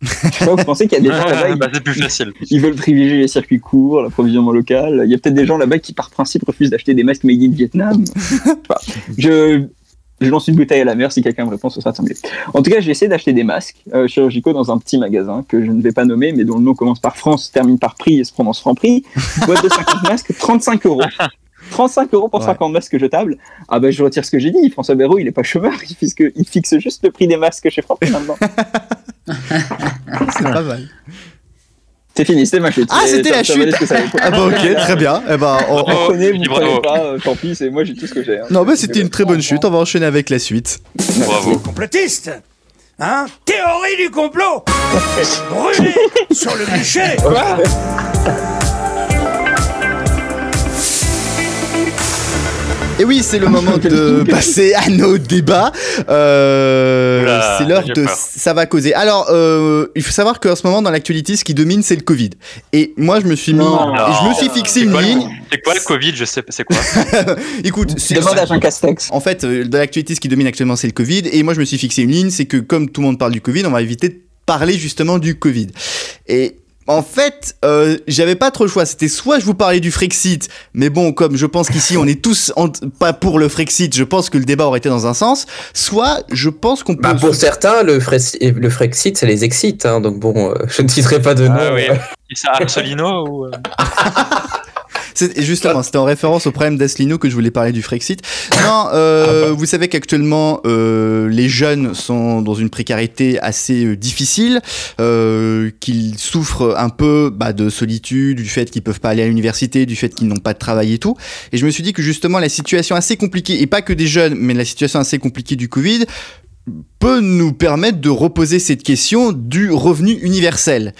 Pas, Vous pensez qu'il y a des gens là-bas, bah, c'est plus facile. ils, ils veulent privilégier les circuits courts, l'approvisionnement local. Il y a peut-être des gens là-bas qui, par principe, refusent d'acheter des masques Made in Vietnam. Je. Je, lance une bouteille à la mer, si quelqu'un me répond, ce sera semblé. En tout cas, j'ai essayé d'acheter des masques euh, chirurgicaux dans un petit magasin que je ne vais pas nommer, mais dont le nom commence par France, termine par prix et se prononce Franprix. Boîte de 50 masques, 35 euros. 35 euros pour Ouais. 50 masques jetables. Ah ben je retire ce que j'ai dit. François Bayrou, il est pas chômeur, il fixe, il fixe juste le prix des masques chez Franprix maintenant. C'est pas mal. C'est fini, c'était ma chute. Ah, c'était la chute. Ah bah ok, très bien. Eh ben, on- prenez, vous prenez bravo. pas, tant pis, c'est moi j'ai tout ce que j'ai. hein. Non, bah c'était une très bonne chute. On va enchaîner avec la suite. Bravo. Complotiste Hein? Théorie du complot Brûlé sur le bûcher Et oui, c'est le moment de passer à nos débats. Euh, c'est l'heure de peur. ça va causer. Alors, euh, il faut savoir qu'en ce moment dans l'actualité, ce qui domine, c'est le Covid. Et moi, je me suis mis, Non. je me suis fixé une quoi, ligne. C'est quoi le Covid? Je sais pas, c'est quoi? Écoute, Demande à Jean Castex. En fait, euh, dans l'actualité, ce qui domine actuellement, c'est le Covid. Et moi, je me suis fixé une ligne, c'est que comme tout le monde parle du Covid, on va éviter de parler justement du Covid. Et en fait, euh, j'avais pas trop le choix. C'était soit je vous parlais du Frexit, mais bon, comme je pense qu'ici on est tous en- pas pour le Frexit, je pense que le débat aurait été dans un sens. Soit je pense qu'on peut. Bah, pour certains, le, Fres- le Frexit, ça les excite. hein, donc bon, euh, je ne citerai pas de nom. Ah oui. euh. C'est ça Arcelino ou euh et Justement, c'était en référence au problème d'Aslino que je voulais parler du Frexit. Non, euh, vous savez qu'actuellement, euh, les jeunes sont dans une précarité assez euh, difficile, euh, qu'ils souffrent un peu bah, de solitude, du fait qu'ils peuvent pas aller à l'université, du fait qu'ils n'ont pas de travail et tout. Et je me suis dit que justement, la situation assez compliquée, et pas que des jeunes, mais la situation assez compliquée du Covid, peut nous permettre de reposer cette question du revenu universel.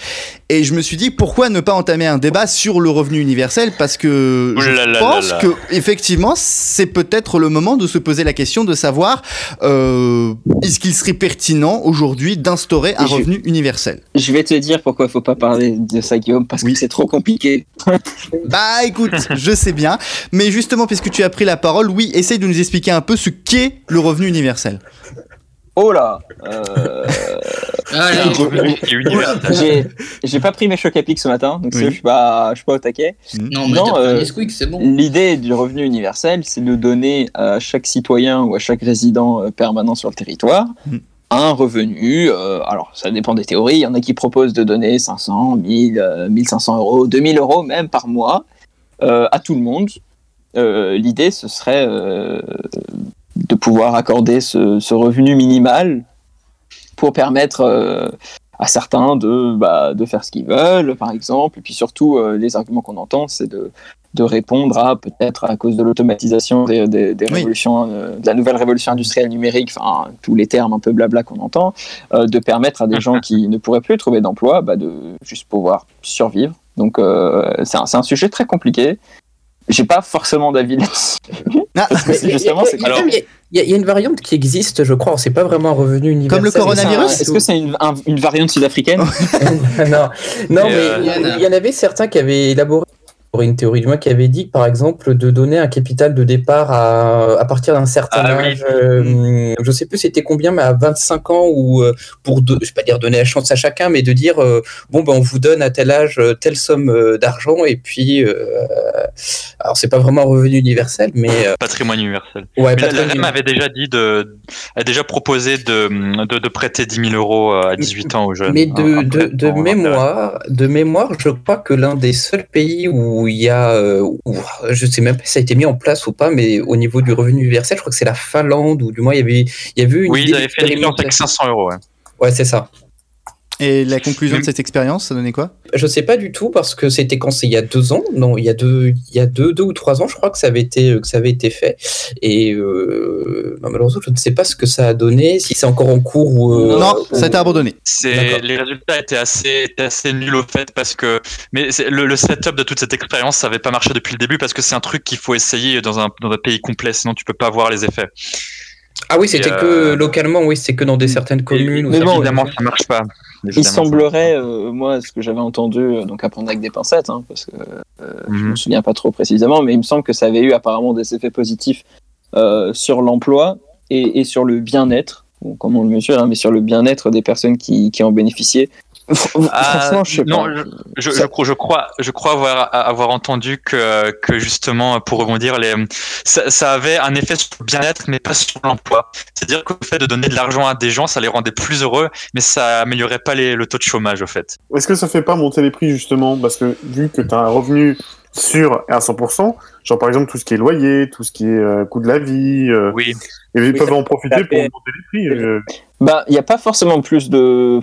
Et je me suis dit pourquoi ne pas entamer un débat sur le revenu universel? Parce que je là là pense là là. que effectivement c'est peut-être le moment de se poser la question de savoir euh, est-ce qu'il serait pertinent aujourd'hui d'instaurer un je- revenu universel? Je vais te dire pourquoi il faut pas parler de ça, Guillaume, parce Oui. que c'est trop compliqué. Bah écoute, je sais bien, mais justement puisque tu as pris la parole, oui, essaye de nous expliquer un peu ce qu'est le revenu universel. Oh là euh, universel. J'ai j'ai pas pris mes chocs à pic ce matin, donc Oui. je suis pas, je suis pas au taquet. non, mais Non, euh, c'est bon. L'idée du revenu universel, c'est de donner à chaque citoyen ou à chaque résident euh, permanent sur le territoire Mm. un revenu. euh, alors, ça dépend des théories. Il y en a qui proposent de donner 500, 1000, euh, 1500 euros, 2000 euros même par mois euh, à tout le monde. Euh, L'idée, ce serait euh, de pouvoir accorder ce, ce revenu minimal pour permettre euh, à certains de, bah, de faire ce qu'ils veulent, par exemple. Et puis surtout, euh, les arguments qu'on entend, c'est de, de répondre à peut-être à cause de l'automatisation des, des, des Oui. révolutions, euh, de la nouvelle révolution industrielle numérique, enfin tous les termes un peu blabla qu'on entend, de permettre à des gens qui ne pourraient plus trouver d'emploi bah, de juste pouvoir survivre. Donc c'est un, c'est un sujet très compliqué. J'ai pas forcément d'avis justement, c'est Il y a- une variante qui existe, je crois. C'est pas vraiment un revenu universel. Comme le coronavirus Est-ce que c'est une, un- une variante sud-africaine? Non, non mais euh, il y- il y en avait certains qui avaient élaboré une théorie du moins qui avait dit par exemple de donner un capital de départ à, à partir d'un certain Ah oui. âge euh, je sais plus c'était combien mais à 25 ans ou euh, pour de, je vais pas dire donner la chance à chacun mais de dire euh, bon ben on vous donne à tel âge euh, telle somme d'argent et puis euh, alors c'est pas vraiment un revenu universel mais Patrimoine universel. ouais Mais la, la patrimoine- dame avait déjà dit de, a déjà proposé de, de, de prêter 10 000 euros à 18 ans aux jeunes. Mais de, un de, de mémoire, de mémoire, je crois que l'un des seuls pays où il y a, euh, où- je sais même pas si ça a été mis en place ou pas, mais au niveau du revenu universel, je crois que c'est la Finlande ou du moins il y avait, il y avait une Oui, idée ils avaient fait une avec d'expérimentation. 500 euros. Ouais. Ouais, c'est ça. Et la conclusion de cette expérience, ça donnait quoi? Je sais pas du tout parce que c'était quand c'est il y a deux ans, non, il y a deux, il y a deux, deux ou trois ans, je crois que ça avait été, que ça avait été fait. Et euh, malheureusement, je ne sais pas ce que ça a donné, si c'est encore en cours ou. euh, Non, ou- ça a été abandonné. C'est les résultats étaient assez étaient assez nuls au fait parce que mais le, le setup de toute cette expérience ça avait pas marché depuis le début parce que c'est un truc qu'il faut essayer dans un dans un pays complet sinon tu peux pas voir les effets. Ah oui, c'était que euh, localement, oui, c'est que dans des certaines communes. Mais bon, évidemment ça marche pas. Il semblerait, euh, moi, ce que j'avais entendu, euh, donc à prendre avec des pincettes, hein, parce que euh, je Mhm. me souviens pas trop précisément, mais il me semble que ça avait eu apparemment des effets positifs euh, sur l'emploi et, et sur le bien-être, bon, comme on le mesure, hein, mais sur le bien-être des personnes qui, qui en bénéficiaient. Ah, Franchement, je sais non. Je, crois- je crois, je crois avoir, avoir entendu que, que justement, pour rebondir, les, ça, ça avait un effet sur le bien-être, mais pas sur l'emploi. C'est-à-dire que le fait de donner de l'argent à des gens, ça les rendait plus heureux, mais ça améliorait pas les, le taux de chômage, au fait. Est-ce que ça fait pas monter les prix justement? Parce que vu que tu as un revenu sûr et à 100%, genre par exemple tout ce qui est loyer, tout ce qui est euh, coût de la vie, euh, Oui. et ils Oui, peuvent en profiter pour monter les prix. euh. Bah, il n'y a pas forcément plus de.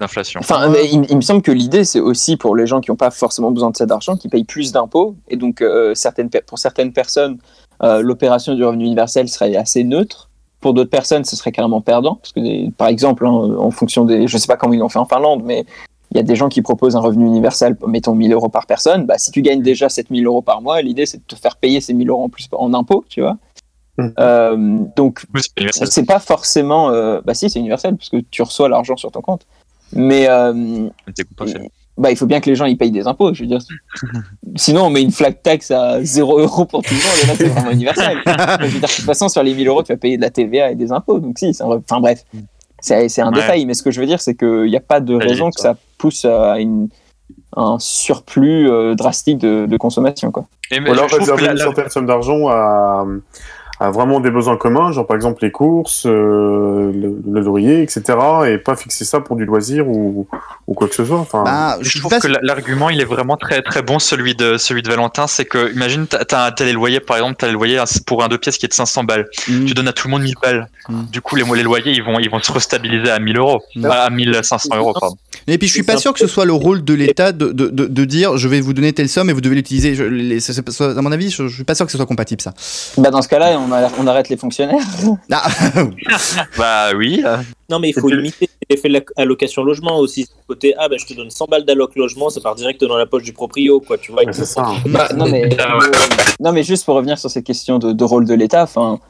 D'inflation. Enfin, mais il, il me semble que l'idée, c'est aussi pour les gens qui n'ont pas forcément besoin de cet argent, qui payent plus d'impôts. Et donc, euh, certaines, pour certaines personnes, euh, l'opération du revenu universel serait assez neutre. Pour d'autres personnes, ce serait carrément perdant. Parce que, des- par exemple, hein, en fonction des. Je ne sais pas comment ils l'ont fait en Finlande, mais il y a des gens qui proposent un revenu universel, mettons 1000 euros par personne. Bah, si tu gagnes déjà 7000 euros par mois, l'idée, c'est de te faire payer ces 1000 euros en plus en impôts, tu vois. Mhm. Euh, donc, Oui, c'est pas forcément. euh, Bah, si, c'est universel, parce que tu reçois l'argent sur ton compte. Mais. euh, bah, il faut bien que les gens ils payent des impôts, je veux dire. Sinon, on met une flat tax à 0 euros pour tout le monde, et là, c'est vraiment universel. Je veux dire, de toute façon, sur les 1000 euros, tu vas payer de la TVA et des impôts. Donc, si, c'est un... enfin bref, c'est c'est un Ouais. détail. Mais ce que je veux dire, c'est qu'il n'y a pas de raison que ça pousse à une... un surplus euh, drastique de, de consommation. Quoi. Et, mais Ou alors je trouve que réserver la- une la- certaine somme d'argent à, à vraiment des besoins communs, genre par exemple les courses, euh, le, le loyer, etc. Et pas fixer ça pour du loisir ou, ou quoi que ce soit. Enfin, Bah, je trouve pas que la- l'argument il est vraiment très très bon celui de celui de Valentin c'est que imagine t'as t'as les loyers par exemple t'as les loyers pour un deux pièces qui est de 500 balles Mm. tu donnes à tout le monde 1000 balles Mm. du coup les, les loyers ils vont ils vont se restabiliser à 1000 euros Mm. à 1500 euros pardon Et puis je suis pas sûr que ce soit le rôle de l'État de, de, de, de dire je vais vous donner telle somme et vous devez l'utiliser. À mon avis, je, je suis pas sûr que ce soit compatible ça. Bah, dans ce cas-là, on, a- on arrête les fonctionnaires. Ah, bah oui Non, mais il faut limiter l'effet de l'allocation logement aussi. Côté, ah, bah, je te donne 100 balles d'alloc logement, ça part direct dans la poche du proprio, quoi, tu vois. c'est ça. Bah, non, mais, Ah non, mais juste pour revenir sur cette question de, de rôle de l'État, enfin,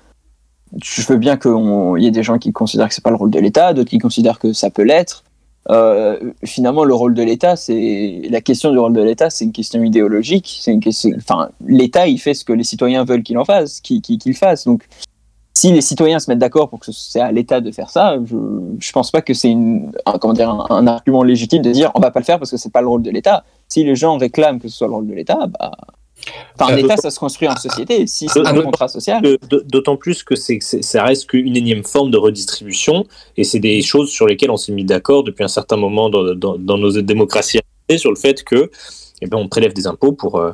je veux bien qu'il y ait des gens qui considèrent que c'est pas le rôle de l'État, d'autres qui considèrent que ça peut l'être. Euh, finalement, le rôle de l'État, c'est la question du rôle de l'État, c'est une question idéologique. C'est une question, enfin, l'État, il fait ce que les citoyens veulent qu'il en fasse, qu'il fasse. Donc, si les citoyens se mettent d'accord pour que c'est à l'État de faire ça, je, je pense pas que c'est un, comment dire, un, un argument légitime de dire on va pas le faire parce que c'est pas le rôle de l'État. Si les gens réclament que ce soit le rôle de l'État, bah, enfin, un Euh, État, ça se construit en société. Si c'est Ah, un ah, contrat social. D'autant plus que c'est, c'est- ça reste qu'une énième forme de redistribution, et c'est des choses sur lesquelles on s'est mis d'accord depuis un certain moment dans, dans- dans nos démocraties, sur le fait que, eh ben, on prélève des impôts pour, euh,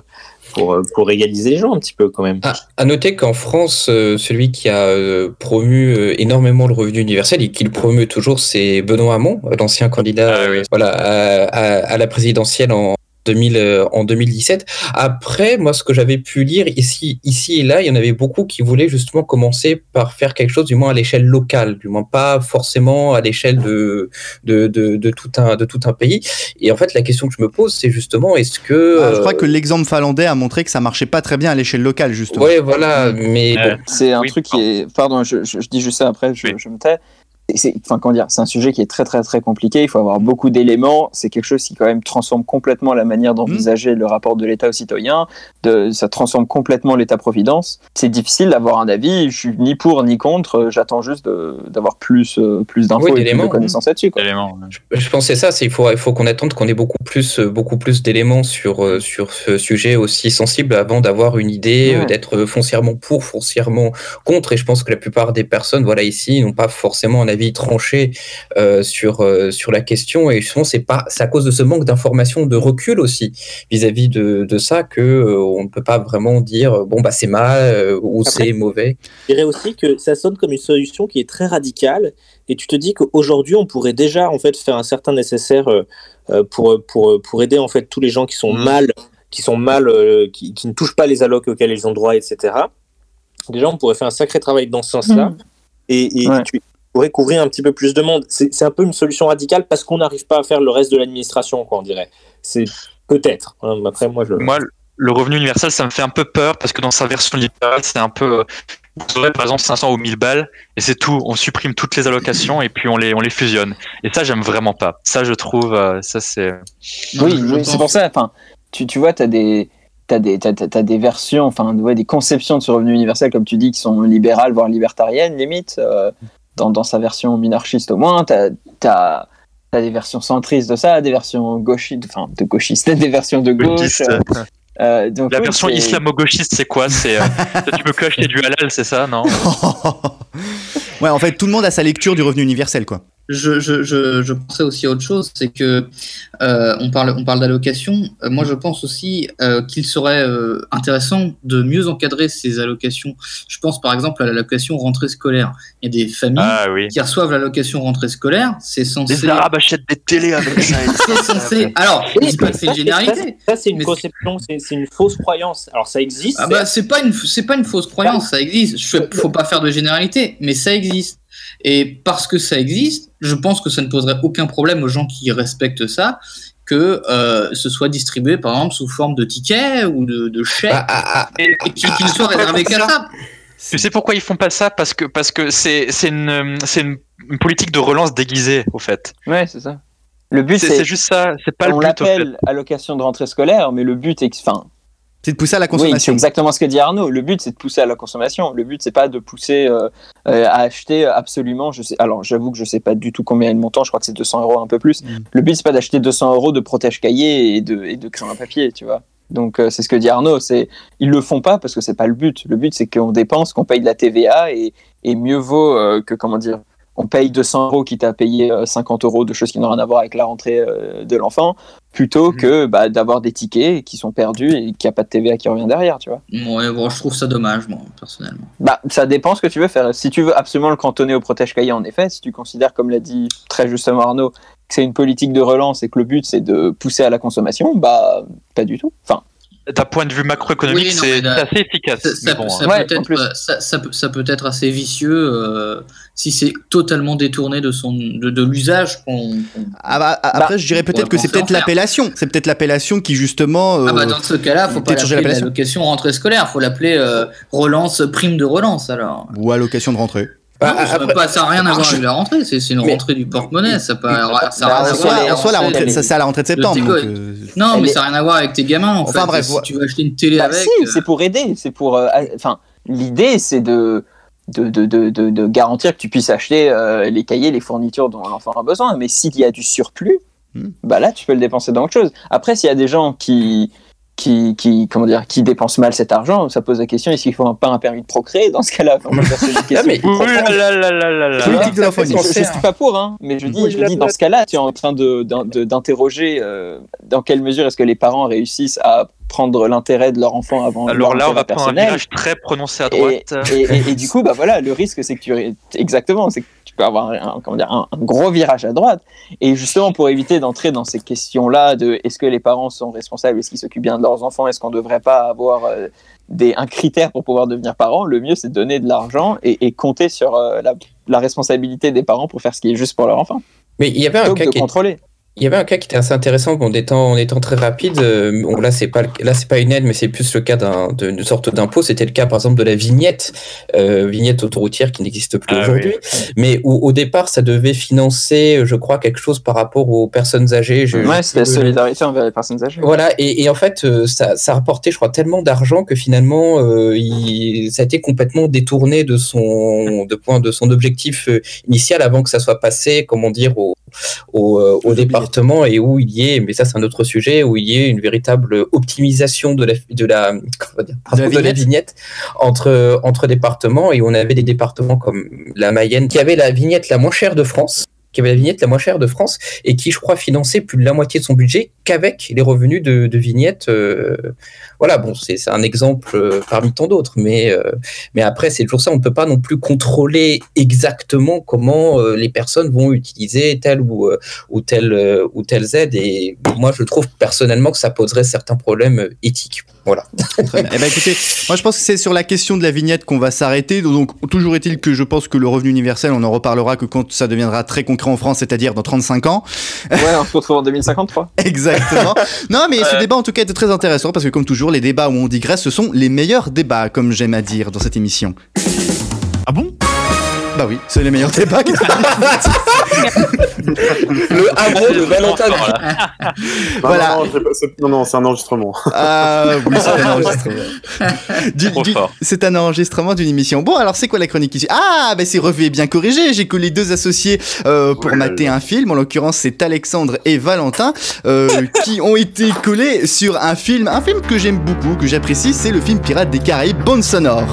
pour, euh, pour égaliser les gens un petit peu quand même. À, à noter qu'en France, celui qui a promu énormément le revenu universel et qui le promeut toujours, c'est Benoît Hamon, l'ancien candidat Ah oui. voilà, à, à- à la présidentielle en 2000, euh, en 2017. Après, moi, ce que j'avais pu lire ici, ici et là, il y en avait beaucoup qui voulaient justement commencer par faire quelque chose, du moins à l'échelle locale, du moins pas forcément à l'échelle de, de, de, de tout un, de tout un pays. Et en fait, la question que je me pose, c'est justement, est-ce que... Ah, je crois euh, que l'exemple finlandais a montré que ça marchait pas très bien à l'échelle locale justement. Ouais, voilà, mais Euh, bon, C'est un Oui, truc qui est. Pardon, je, je- je dis juste ça après, je, Oui. je me tais. C'est- enfin, comment dire, c'est un sujet qui est très très très compliqué. Il faut avoir beaucoup d'éléments. C'est quelque chose qui quand même transforme complètement la manière d'envisager le rapport de l'État aux citoyens. De, ça transforme complètement l'État-providence. C'est difficile d'avoir un avis. Je suis ni pour ni contre. J'attends juste de- d'avoir plus euh, plus d'infos Oui, et plus de connaissances là-dessus. quoi. Je, je pense que c'est ça, c'est il faut il faut qu'on attende qu'on ait beaucoup plus euh, beaucoup plus d'éléments sur euh, sur ce sujet aussi sensible avant d'avoir une idée, Ouais. d'être foncièrement pour, foncièrement contre. Et je pense que la plupart des personnes, voilà ici, n'ont pas forcément un avis tranché euh, sur euh, sur la question. Et je pense que c'est pas c'est à cause de ce manque d'information, de recul aussi vis-à-vis de, de ça que euh, on ne peut pas vraiment dire bon bah c'est mal euh, ou c'est mauvais. Je dirais aussi que ça sonne comme une solution qui est très radicale et tu te dis qu'aujourd'hui on pourrait déjà en fait faire un certain nécessaire pour, pour, pour aider en fait tous les gens qui sont Mm. mal qui sont mal euh, qui, qui ne touchent pas les allocs auxquels ils ont droit etc déjà on pourrait faire un sacré travail dans ce sens là et, et Ouais. tu pourrais couvrir un petit peu plus de monde c'est c'est un peu une solution radicale parce qu'on n'arrive pas à faire le reste de l'administration quoi on dirait c'est peut-être hein. après moi je moi le revenu universel ça me fait un peu peur parce que dans sa version libérale c'est un peu euh, vous aurez par exemple 500 ou 1000 balles et c'est tout on supprime toutes les allocations et puis on les on les fusionne et ça j'aime vraiment pas ça je trouve euh, ça c'est Oui, c'est pour ça. Enfin, tu, tu vois, tu as des. T'as des, t'as, t'as- t'as des versions, enfin, ouais, des conceptions de ce revenu universel, comme tu dis, qui sont libérales, voire libertariennes, limite, euh, dans, dans sa version minarchiste au moins. Tu as, des versions centristes de ça, des versions gauchistes, enfin, de gauchistes, des versions de gauche. Euh, euh, donc, la oui, version islamo-gauchiste c'est quoi? C'est euh, tu peux que acheter du halal c'est ça? Non? Ouais, en fait, tout le monde a sa lecture du revenu universel quoi. Je, je, je, je pensais aussi à autre chose, c'est que euh, on parle, on parle d'allocation. Euh, moi, je pense aussi euh, qu'il serait euh, intéressant de mieux encadrer ces allocations. Je pense par exemple à l'allocation rentrée scolaire. Il y a des familles Ah oui. qui reçoivent l'allocation rentrée scolaire. C'est censé. Les Arabes achètent des télés avec ça. C'est censé. Alors, dis pas que c'est une Ça, généralité. Ça, c'est une conception, c'est une fausse croyance. Alors, ça existe. Ah bah, c'est pas une c'est pas une fausse croyance, ça existe. Je, faut pas faire de généralité, mais ça existe. Et parce que ça existe, je pense que ça ne poserait aucun problème aux gens qui respectent ça que euh, ce soit distribué par exemple sous forme de tickets ou de, de chèques Ah, ah, ah, Et- et qu'il qu'il soit réservé qu'à ça. Tu sais pourquoi ils font pas ça? Parce que parce que c'est c'est une c'est une, une politique de relance déguisée au fait. Ouais, c'est ça. Le but, C'est juste ça. C'est pas le On but au fait. l'appelle allocation de rentrée scolaire, mais le but est. que- Enfin, C'est de pousser à la oui, c'est consommation. exactement ce que dit Arnaud. Le but, c'est de pousser à la consommation. Le but, c'est pas de pousser euh, euh, à acheter absolument. Je sais. Alors, j'avoue que je sais pas du tout combien est le montant. Je crois que c'est 200 euros, un peu plus. Mm. Le but, c'est pas d'acheter 200 euros de protège cahier et de, et de crayon à papier, tu vois. Donc, euh, c'est ce que dit Arnaud. C'est ils le font pas parce que c'est pas le but. Le but, c'est qu'on dépense, qu'on paye de la TVA et, et mieux vaut que comment dire. On paye 200 euros quitte à payer euh, 50 euros de choses qui n'ont rien à voir avec la rentrée euh, de l'enfant, plutôt Mhm. que bah, d'avoir des tickets qui sont perdus et qu'il n'y a pas de TVA qui revient derrière, tu vois. Ouais, bon, je trouve ça dommage, moi, personnellement. Bah, ça dépend ce que tu veux faire. Si tu veux absolument le cantonner au protège cahier, en effet, si tu considères, comme l'a dit très justement Arnaud, que c'est une politique de relance et que le but c'est de pousser à la consommation, bah, pas du tout. Enfin, D'un point de vue macroéconomique, Oui, c'est assez efficace. Ça, bon, peut- hein. ça Ouais, peut être, plus. ça, ça peut, ça peut être assez vicieux euh, si c'est totalement détourné de, son, de, de l'usage qu'on. Ah bah, après, je dirais peut-être que c'est peut-être l'appellation. C'est peut-être l'appellation qui justement. euh, Ah bah dans ce cas-là, faut pas changer l'allocation rentrée scolaire, faut l'appeler euh, relance, prime de relance alors. Ou allocation de rentrée. Bah, Non, ça n'a rien à voir avec la rentrée, c'est une Mais- rentrée du porte-monnaie, ça peut, ça a Bah, rien à voir soi, avec en soi, la rentrée ça c'est à la rentrée de septembre. donc, euh, Non, mais est- ça n'a rien à voir avec tes gamins en Enfin, fait. bref, si ouais. tu veux acheter une télé bah, avec. si, euh, c'est pour aider, c'est pour. euh, Enfin, l'idée c'est de. De, de, de, garantir que tu puisses acheter les cahiers, les fournitures dont l'enfant a besoin. Mais s'il y a du surplus, Hmm. bah là, tu peux le dépenser dans autre chose. Après, s'il y a des gens qui, qui, qui, comment dire, qui dépensent mal cet argent, ça pose la question est-ce qu'il faut un- pas un permis de procréer dans ce cas-là? Je, suis pas pour, hein, mais je dis, Oui, je la dis dans ce cas-là, tu es en train de- d'in- de- d'interroger euh, dans quelle mesure est-ce que les parents réussissent à prendre l'intérêt de leur enfant avant Alors leur là, on va prendre un virage très prononcé à Et, droite. et, et- et du coup, bah voilà, le risque, c'est que tu exactement, c'est que tu peux avoir un, comment dire, un, un gros virage à droite. Et justement, pour éviter d'entrer dans ces questions-là de est-ce que les parents sont responsables, est-ce qu'ils s'occupent bien de leurs enfants, est-ce qu'on ne devrait pas avoir euh, des, un critère pour pouvoir devenir parent, le mieux, c'est de donner de l'argent et, et compter sur euh, la, la responsabilité des parents pour faire ce qui est juste pour leur enfant, Mais il y avait un cas de qui est- contrôler. Il y avait un cas qui était assez intéressant en étant, en étant très rapide. euh, bon, là, c'est pas, là, c'est pas une aide, mais c'est plus le cas d'une sorte d'impôt. C'était le cas, par exemple, de la vignette, euh, vignette autoroutière qui n'existe plus Ah aujourd'hui, mais où au départ, ça devait financer, je crois, quelque chose par rapport aux personnes âgées. Je- Ouais, c'était la solidarité envers les personnes âgées. Voilà, et, et en fait, euh, ça, ça rapportait, je crois, tellement d'argent que finalement, euh, il, ça a été complètement détourné de son, de point, de son objectif initial avant que ça soit passé, comment dire, au, au, au département et où il y ait, mais ça c'est un autre sujet, où il y ait une véritable optimisation de la, de la, dire, pardon, de la vignette. vignette entre, entre départements et on avait des départements comme la Mayenne qui avait la vignette la moins chère de France qui avait la vignette la moins chère de France et qui, je crois, finançait plus de la moitié de son budget qu'avec les revenus de, vignettes. euh, voilà, bon, c'est un exemple euh, parmi tant d'autres, mais, euh, mais après, c'est toujours ça, on ne peut pas non plus contrôler exactement comment les personnes vont utiliser telle ou, ou, telle, ou telle aide. Et moi, je trouve personnellement que ça poserait certains problèmes éthiques. Voilà. Très bien. Eh ben, écoutez, moi je pense que c'est sur la question de la vignette qu'on va s'arrêter. Donc toujours est-il que je pense que le revenu universel, on en reparlera que quand ça deviendra très concret en France, c'est-à-dire dans 35 ans. Ouais, on se retrouve en 2053. Exactement. non, mais ce débat en tout cas était très intéressant parce que comme toujours, les débats où on digresse, ce sont les meilleurs débats, comme j'aime à dire dans cette émission. Ah Bah oui, c'est les meilleurs débats. Le hameau de Valentin. Non, Voilà. Non, non, c'est- non, non, c'est un enregistrement. Ah oui, c'est un enregistrement. Du- Trop du- fort. C'est un enregistrement d'une émission. Bon, alors c'est quoi la chronique ici? Ah, bah c'est revu et bien corrigé. J'ai que les deux associés euh, pour mater un film. En l'occurrence, c'est Alexandre et Valentin euh, qui ont été collés sur un film, un film que j'aime beaucoup, que j'apprécie. C'est le film Pirates des Caraïbes, bande sonore.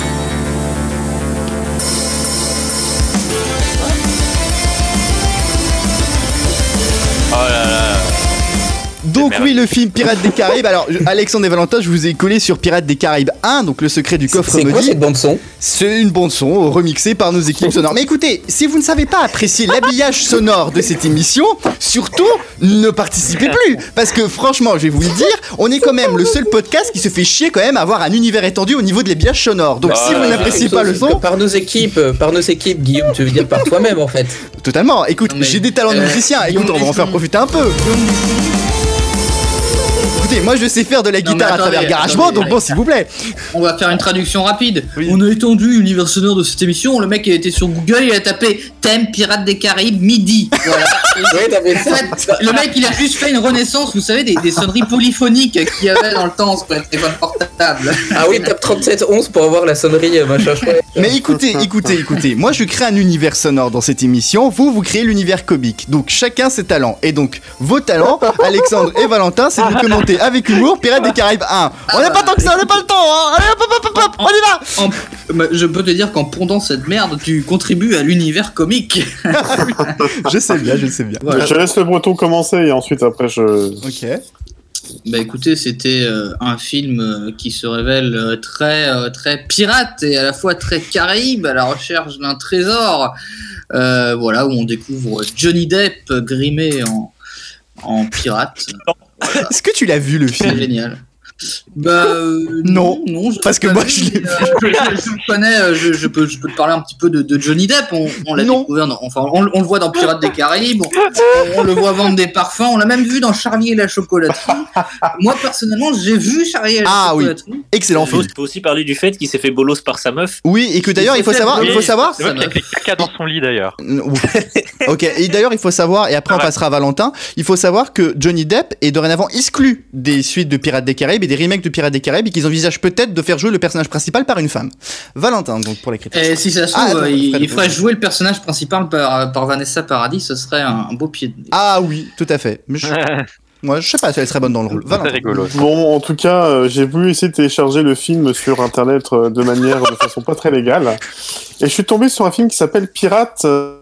Le film Pirates des Caraïbes. Alors, je- Alexandre et Valentin, je vous ai collé sur Pirates des Caraïbes 1, donc le secret du coffre C'est quoi maudit. cette bande son? C'est une bande son remixée par nos équipes sonores. Mais écoutez, si vous ne savez pas apprécier l'habillage sonore de cette émission, surtout ne participez plus. Parce que franchement, je vais vous le dire, on est quand même le seul podcast qui se fait chier quand même à avoir un univers étendu au niveau de l'habillage sonore. Donc si Ah, vous n'appréciez pas le son, Par nos équipes, euh, par nos équipes, Guillaume, tu veux dire par toi-même en fait. totalement. Écoute, j'ai des talents de euh, musicien. Écoute, on va en faire profiter un peu. Écoutez, moi je sais faire de la Non, guitare à travers GarageBand, donc bon, s'il vous plaît. On va faire une traduction rapide. Oui. On a étendu l'univers sonore de cette émission. Le mec il a été sur Google, il a tapé thème Pirates des Caraïbes midi. Voilà. Oui, t'avais En fait, le mec il a juste fait une renaissance, vous savez, des, des sonneries polyphoniques qu'il y avait dans le temps sur les téléphones portables. Ah oui, tape 3711 pour avoir la sonnerie euh, machin chouette. Mais écoutez, écoutez, écoutez, moi je crée un univers sonore dans cette émission, vous, vous créez l'univers comique. Donc chacun ses talents. Et donc, vos talents, Alexandre et Valentin, c'est de commenter avec humour Pirates des Caraïbes 1. On n'a pas tant que ça, on n'a pas le temps, hein Allez hop, hop, hop, hop, on y va En- bah, je peux te dire qu'en pondant cette merde, tu contribues à l'univers comique. Je sais bien, je sais bien. Voilà. Je laisse le breton commencer et ensuite après je. Ok. Bah écoutez, c'était euh, un film euh, qui se révèle euh, très euh, très pirate et à la fois très caraïbe à la recherche d'un trésor. Euh, voilà où on découvre Johnny Depp grimé en en pirate. Est-ce que tu l'as vu le C'est film? génial. Bah euh, Non, non, je parce que moi, vu, je l'ai euh, je, je- connais. euh, Je, je peux je peux te parler un petit peu de, de Johnny Depp. On, on l'a découvert. Dans, enfin, on, on le voit dans Pirates des Caraïbes. On, on le voit vendre des parfums. On l'a même vu dans Charlie et la chocolaterie. Moi personnellement, j'ai vu Charlie et la Ah oui. chocolaterie. Excellent On film. peut aussi parler du fait qu'il s'est fait bolos par sa meuf. Oui, et que d'ailleurs, il faut savoir, il faut savoir, qu'il y a caca dans son lit d'ailleurs. Ok, et d'ailleurs, il faut savoir, et après on passera à Valentin, il faut savoir que Johnny Depp est dorénavant exclu des suites de Pirates des Caraïbes et des remakes de Pirates des Caraïbes et qu'ils envisagent peut-être de faire jouer le personnage principal par une femme. Valentin, donc pour les critiques. Et si ça se Ah, trouve, attends, euh, il, Fred, il ferait vas-y. jouer le personnage principal par, par Vanessa Paradis, ce serait un, un beau pied de nez. Ah oui, tout à fait. Mais je- moi, je sais pas si elle serait bonne dans le rôle. Valentin. rigolo. Bon, en tout cas, euh, j'ai voulu essayer de télécharger le film sur internet euh, de manière de façon pas très légale. Et je suis tombé sur un film qui s'appelle Pirates euh, euh,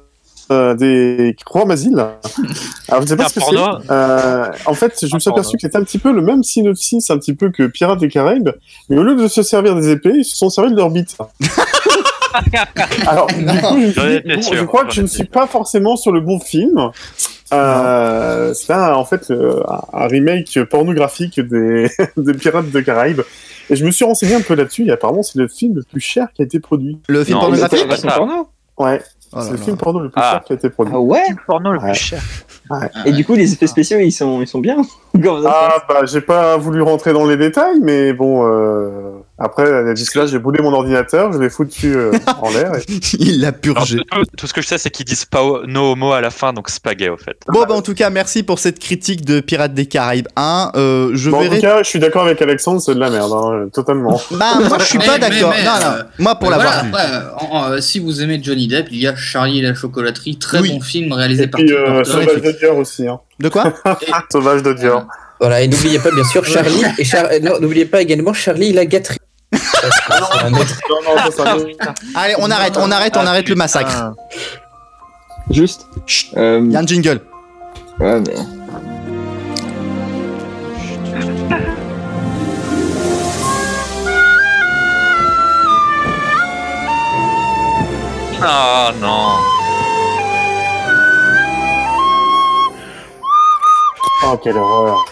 des Rois Masil. Alors, je sais pas ce que porno c'est. Euh, en fait, je me suis aperçu que c'était un petit peu le même synopsis, un petit peu que Pirates des Caraïbes, mais au lieu de se servir des épées, ils se sont servis de leur bite. Alors, du coup, je, suis sûr, crois que je ne suis pas forcément sur le bon film. Euh, c'est un- en fait euh, un remake pornographique des, des Pirates de Caraïbes. Et je me suis renseigné un peu là-dessus, et apparemment c'est le film le plus cher qui a été produit. Le film Non, pornographique. Ouais, Oh c'est le film porno le plus Ah. cher qui a été produit. Ah ouais porno le Ouais. plus cher. Et du coup, les effets spéciaux, ils sont, ils sont bien Ah bah j'ai pas voulu rentrer dans les détails, mais bon, euh, après jusque là j'ai boulé mon ordinateur, je l'ai foutu euh, en l'air. et- Il l'a Alors, purgé. tout, tout ce que je sais, c'est qu'ils disent pas no homo à la fin, donc c'est pas gay au fait. Bon, bah en tout cas, merci pour cette critique de Pirates des Caraïbes 1. Euh, je Bon, en tout cas, je suis d'accord avec Alexandre, c'est de la merde, hein, totalement. Bah, moi, je suis pas mais- d'accord. mais, Non, non. euh, Moi, pour l'avoir voilà, vu. après, euh, en- en- euh, si vous aimez Johnny Depp, il y a Charlie et la chocolaterie, très Oui. bon film réalisé Et par puis Dior aussi. Hein. De quoi Sauvage de Dior. Voilà, et n'oubliez pas bien sûr Charlie et Char- euh, non, n'oubliez pas également Charlie la gâterie. Non, non, Allez, on arrête, on arrête, on arrête le massacre. Juste. Euh, Il y a un jingle. ouais, mais. Ah non. Oh, quelle horreur.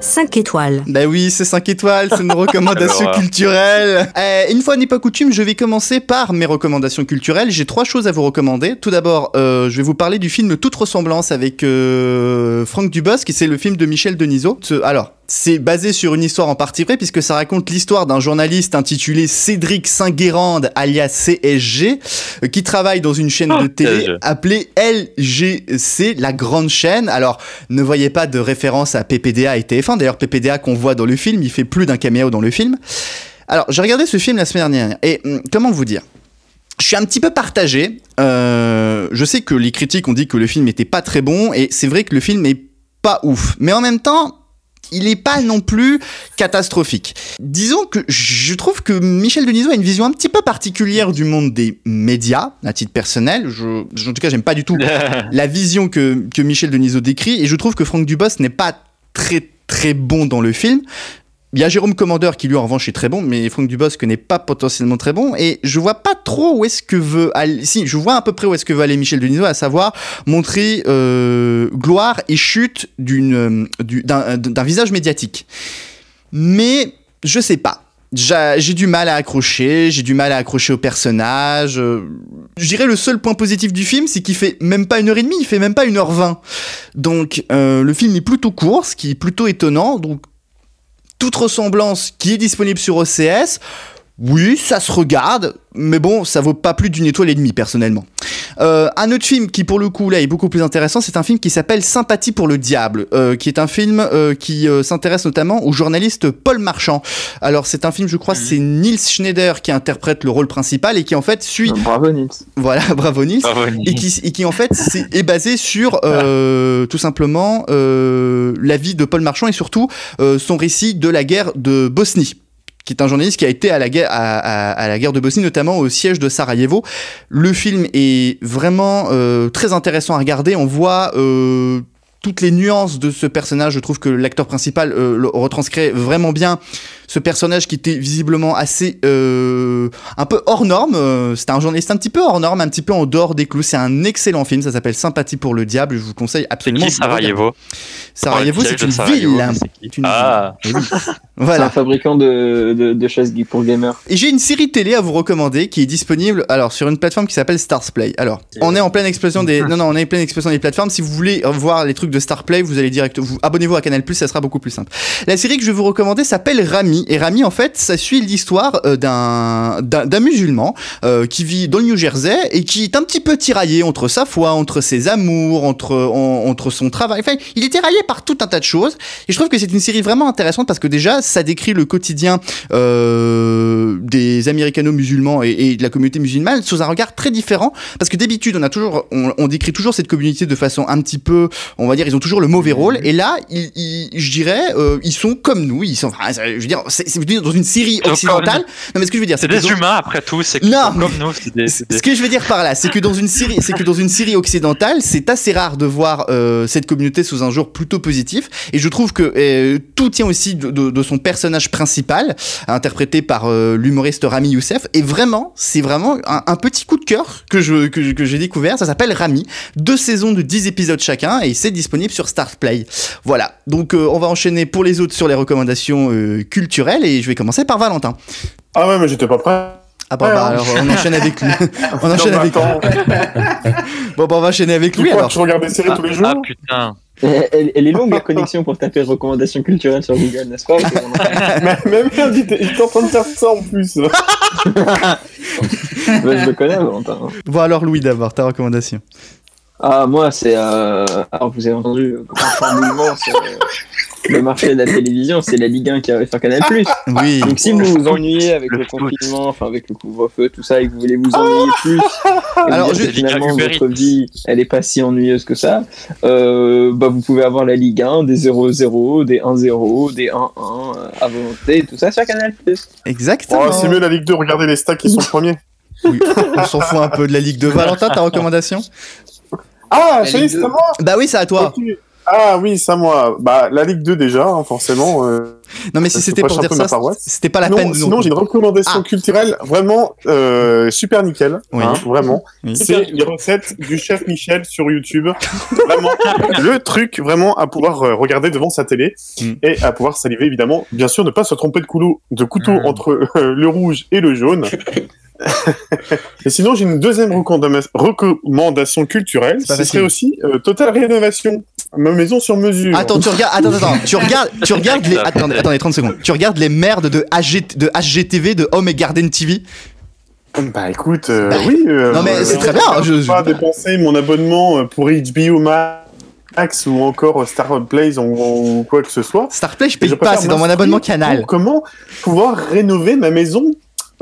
Cinq étoiles. Bah oui, c'est 5 étoiles, c'est une recommandation culturelle. Euh, une fois n'est pas coutume, je vais commencer par mes recommandations culturelles. J'ai trois choses à vous recommander. Tout d'abord, euh, je vais vous parler du film Toute ressemblance avec euh, Franck Dubosc, qui c'est le film de Michel Denisot. Alors, c'est basé sur une histoire en partie vraie, puisque ça raconte l'histoire d'un journaliste intitulé Cédric Saint-Guérande, alias CSG, euh, qui travaille dans une chaîne de télé CSG. appelée LGC, la grande chaîne. Alors, ne voyez pas de référence à PPDA et TF1. D'ailleurs, PPDA qu'on voit dans le film, il fait plus d'un caméo dans le film. Alors, j'ai regardé ce film la semaine dernière et hum, comment vous dire? Je suis un petit peu partagé. Euh, je sais que les critiques ont dit que le film était pas très bon et c'est vrai que le film est pas ouf. Mais en même temps, il est pas non plus catastrophique. Disons que je trouve que Michel Denisot a une vision un petit peu particulière du monde des médias, à titre personnel. Je, en tout cas, j'aime pas du tout la vision que, que Michel Denisot décrit, et je trouve que Franck Dubos n'est pas très très bon dans le film. Il y a Jérôme Commandeur qui lui en revanche est très bon, mais Franck Dubosc n'est pas potentiellement très bon. Et je vois pas trop où est-ce que veut aller. Si, je vois à peu près où est-ce que veut aller Michel Denisot, à savoir montrer euh, gloire et chute euh, du- d'un, visage médiatique. Mais je sais pas. J'a- J'ai du mal à accrocher, j'ai du mal à accrocher au personnage. euh, Je dirais le seul point positif du film, c'est qu'il fait même pas une heure et demie, il fait même pas une heure vingt. Donc euh, le film est plutôt court, ce qui est plutôt étonnant. Donc toute ressemblance qui est disponible sur OCS, oui, ça se regarde, mais bon, ça vaut pas plus d'une étoile et demie personnellement. Euh, un autre film qui pour le coup là est beaucoup plus intéressant, c'est un film qui s'appelle Sympathie pour le diable, euh, qui est un film euh, qui euh, s'intéresse notamment au journaliste Paul Marchand. Alors c'est un film, je crois, c'est Nils Schneider qui interprète le rôle principal et qui en fait suit. Bravo Nils. Voilà, bravo Nils. Bravo, Nils. Et qui, et qui en fait est basé sur euh, tout simplement euh, la vie de Paul Marchand et surtout euh, son récit de la guerre de Bosnie qui est un journaliste qui a été à la guerre, de Bosnie, notamment au siège de Sarajevo. Le film est vraiment euh, très intéressant à regarder. On voit euh, toutes les nuances de ce personnage. Je trouve que l'acteur principal euh, le retranscrit vraiment bien ce personnage qui était visiblement assez euh, un peu hors norme. Euh, C'était un journaliste un petit peu hors norme, un petit peu en dehors des clous. C'est un excellent film. Ça s'appelle Sympathie pour le diable. Je vous conseille absolument. Qui. Sarajevo Sarajevo, c'est une Sarajevo, ville. c'est une Ah. ville. C'est un Voilà. fabricant de, de, de chaises geek pour gamers. Et j'ai une série télé à vous recommander qui est disponible alors sur une plateforme qui s'appelle Starsplay. Alors, on est en pleine explosion des non non, on est en pleine explosion des plateformes. Si vous voulez voir les trucs de Starplay, vous allez direct vous abonnez-vous à Canal+, ça sera beaucoup plus simple. La série que je vais vous recommander s'appelle Rami et Rami en fait, ça suit l'histoire euh, d'un d'un d'un musulman euh, qui vit dans le New Jersey et qui est un petit peu tiraillé entre sa foi, entre ses amours, entre en- entre son travail. Enfin, il est tiraillé par tout un tas de choses. Et je trouve que c'est une série vraiment intéressante parce que déjà ça décrit le quotidien euh, des américano-musulmans et, et de la communauté musulmane sous un regard très différent. Parce que d'habitude on a toujours on, on décrit toujours cette communauté de façon un petit peu on va dire ils ont toujours le mauvais rôle. Et là ils, ils- je dirais euh, ils sont comme nous. Ils sont enfin, je veux dire c'est c'est dans une série occidentale non mais ce que je veux dire C'est des dans- humains après tout, c'est Non, comme nous. des- des- ce que je veux dire par là, c'est que dans une série, c'est que dans une série occidentale, c'est assez rare de voir euh, cette communauté sous un jour plutôt positif. Et je trouve que euh, tout tient aussi de, de- de son personnage principal, interprété par euh, l'humoriste Rami Youssef. Et vraiment, c'est vraiment un, un petit coup de cœur que je que, j'ai découvert. Ça s'appelle Rami. Deux saisons de 10 épisodes chacun et c'est disponible sur Startplay. Voilà. Donc euh, on va enchaîner pour les autres sur les recommandations euh, et je vais commencer par Valentin. Ah ouais, mais j'étais pas prêt. Ah bah, Ouais, bah, hein. alors on enchaîne avec lui. on enchaîne Non, avec lui. Bon, bah, on va enchaîner avec tu lui crois alors. que je regarde des séries tous les jours Ah putain. Elle, elle est longue la connexion pour taper recommandations culturelles sur Google, n'est-ce pas? Mais Même merde, il était en train de faire ça en plus. Bah, Je le connais, Valentin. Bon, alors Louis d'abord, ta recommandation. Ah, moi, c'est. Euh... Alors, vous avez entendu, grand chamboulement sur euh, le marché de la télévision, c'est la Ligue 1 qui arrive sur Canal. Oui. Donc, si vous vous ennuyez avec Le confinement, enfin, avec le couvre-feu, tout ça, et que vous voulez vous ennuyer plus, et Alors, que finalement, votre vie, elle est pas si ennuyeuse que ça, euh, bah, vous pouvez avoir la Ligue 1, des 0-0, des 1-0, des 1-1 euh, à volonté, tout ça sur Canal. Exactement. Oh, c'est mieux la Ligue 2, regardez les stacks qui sont premiers. Oui, on s'en fout un peu de la Ligue de Valentin, ta recommandation? Ah, c'est à 2. moi Bah oui, c'est à toi. Ah oui, ça moi. Bah la Ligue 2 déjà, hein, forcément. euh, Non, mais si Ça c'était pour dire ça, c'était pas la non, peine sinon j'ai une recommandation Ah. culturelle vraiment euh, super nickel, Oui. hein, vraiment. Oui. C'est les recettes du chef Michel sur YouTube. vraiment, le truc vraiment à pouvoir euh, regarder devant sa télé Mm. et à pouvoir saliver évidemment. Bien sûr, ne pas se tromper de, couteau, de couteau Mm. entre euh, le rouge et le jaune. et sinon, j'ai une deuxième recommanda- recommandation culturelle. Ce serait aussi euh, Total Rénovation, ma maison sur mesure. Attends, tu regardes, attends, attends, tu regardes, tu regardes les, attendez, attendez, 30 secondes. Tu regardes les merdes de HG, de HGTV, de Home et Garden TV. Bah écoute, euh, Bah, oui. euh, non, mais euh, c'est très bien, Je je- pas dépenser mon abonnement euh, pour HBO Max ou encore Star Plays ou, ou quoi que ce soit. Starplay, je paye je pas, c'est dans mon abonnement canal. Comment pouvoir rénover ma maison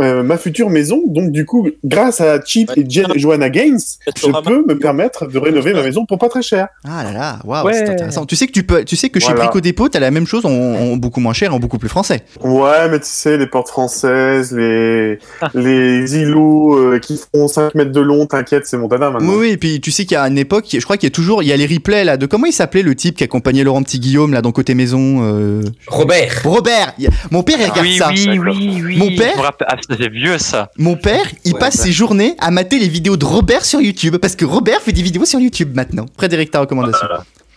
euh, ma future maison. Donc du coup, grâce à Chip et Jen- Joanna Gaines, je peux me permettre de rénover ma maison pour pas très cher. Ah là là, waouh, Ouais. c'est intéressant. Tu sais que tu peux, tu sais que chez. Brico Dépôt, t'as la même chose en, en beaucoup moins cher, et en beaucoup plus français. Ouais, mais tu sais, les portes françaises, les, les îlots euh, qui font 5 mètres de long, t'inquiète, c'est mon dada maintenant. Oui, oui, et puis tu sais qu'il y a une époque, je crois qu'il y a toujours, il y a les replays là de comment il s'appelait le type qui accompagnait Laurent Petit Guillaume là dans côté maison. euh, Robert. Robert. Mon père il regarde oui, ça. oui, oui, oui. Mon père, c'est vieux ça. mon père, il Ouais, passe ses journées à mater les vidéos de Robert sur YouTube parce que Robert fait des vidéos sur YouTube maintenant. Frédéric, ta recommandation.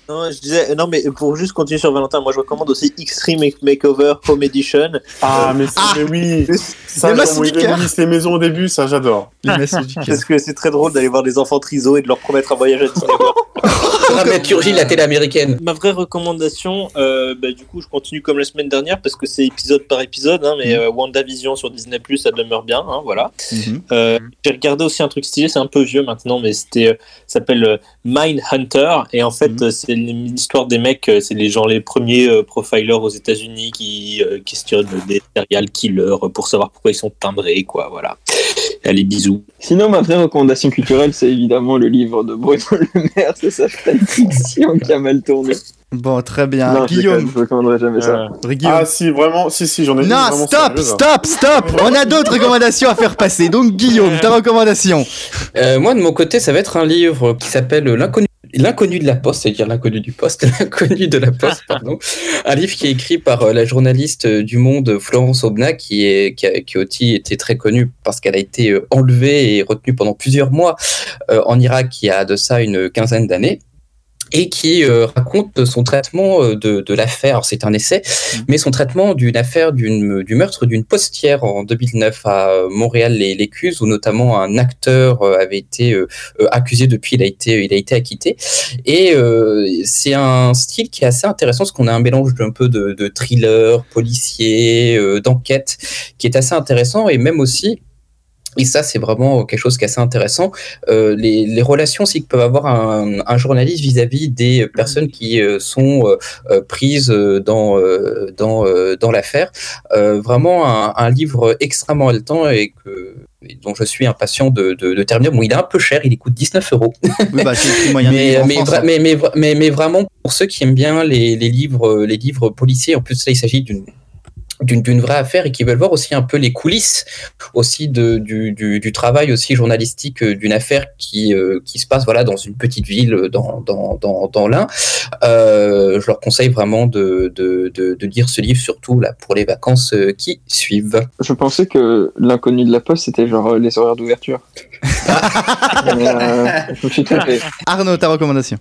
Non, je disais, non, mais pour juste continuer sur Valentin, moi je recommande aussi Extreme Makeover Home Edition. Ah, mais, c'est- mais oui, ça, Les quand du cœur. les maisons au début, ça j'adore. Les du Parce que c'est très drôle d'aller voir des enfants triso et de leur promettre un voyage à Disneyland. Dramaturgie de la télé américaine. Ma vraie recommandation, euh, bah, du coup, je continue comme la semaine dernière parce que c'est épisode par épisode, hein, mais euh, WandaVision sur Disney Plus, ça demeure bien, hein, voilà. Mhm. Euh, J'ai regardé aussi un truc stylé, c'est un peu vieux maintenant, mais c'était euh, ça s'appelle euh, Mind Hunter et en fait euh, c'est l'histoire des mecs, euh, c'est les gens les premiers euh, profilers aux États-Unis qui euh, questionnent des serial killers pour savoir pourquoi ils sont timbrés, quoi, voilà. Allez, bisous. Sinon, ma vraie recommandation culturelle, c'est évidemment le livre de Bruno Le Maire, c'est sa fiction qui a mal tourné. Bon, très bien. Non, je Guillaume. déconne, je recommanderai jamais ça. Guillaume. Ah si, vraiment, si, si, j'en ai une Non, vraiment stop, stop, stop On a d'autres recommandations à faire passer. Donc, Guillaume, ta recommandation Euh, moi, de mon côté, ça va être un livre qui s'appelle L'inconnu. L'inconnu de la poste, c'est-à-dire l'inconnu du poste, l'inconnu de la poste, pardon. Un livre qui est écrit par euh, la journaliste euh, du Monde Florence Aubenas, qui est qui a, qui aussi été très connue parce qu'elle a été euh, enlevée et retenue pendant plusieurs mois en Irak il y a de ça une quinzaine d'années et qui euh, raconte son traitement euh, de, de l'affaire. C'est un essai, mais son traitement d'une affaire d'une, du meurtre d'une postière en 2009 à euh, Montréal-les-Lécuse, où notamment un acteur euh, avait été euh, euh, accusé depuis, il a été, il a été acquitté. Et euh, c'est un style qui est assez intéressant, parce qu'on a un mélange d'un peu de, de thriller, policier, euh, d'enquête, qui est assez intéressant, et même aussi et ça, c'est vraiment quelque chose qui est assez intéressant. Euh, les, les relations aussi que peuvent avoir un, un journaliste vis-à-vis des personnes qui euh, sont euh, prises dans dans dans l'affaire. Vraiment un, un livre extrêmement haletant et que et dont je suis impatient de, de, de terminer. Bon, il est un peu cher, il coûte 19 euros. Oui, bah, mais, France, hein. vraiment, pour ceux qui aiment bien les, les livres, les livres policiers, en plus, là, il s'agit d'une d'une d'une vraie affaire et qui veulent voir aussi un peu les coulisses aussi de, du, du, du travail aussi journalistique euh, d'une affaire qui, euh, qui se passe voilà dans une petite ville euh, dans, dans, dans, dans l'Ain. Euh, je leur conseille vraiment de, de, de, de lire ce livre, surtout là pour les vacances qui suivent. Je pensais que l'inconnu de la poste, c'était genre les horaires d'ouverture. Mais, euh, je me suis trompé. Arnaud, ta recommandation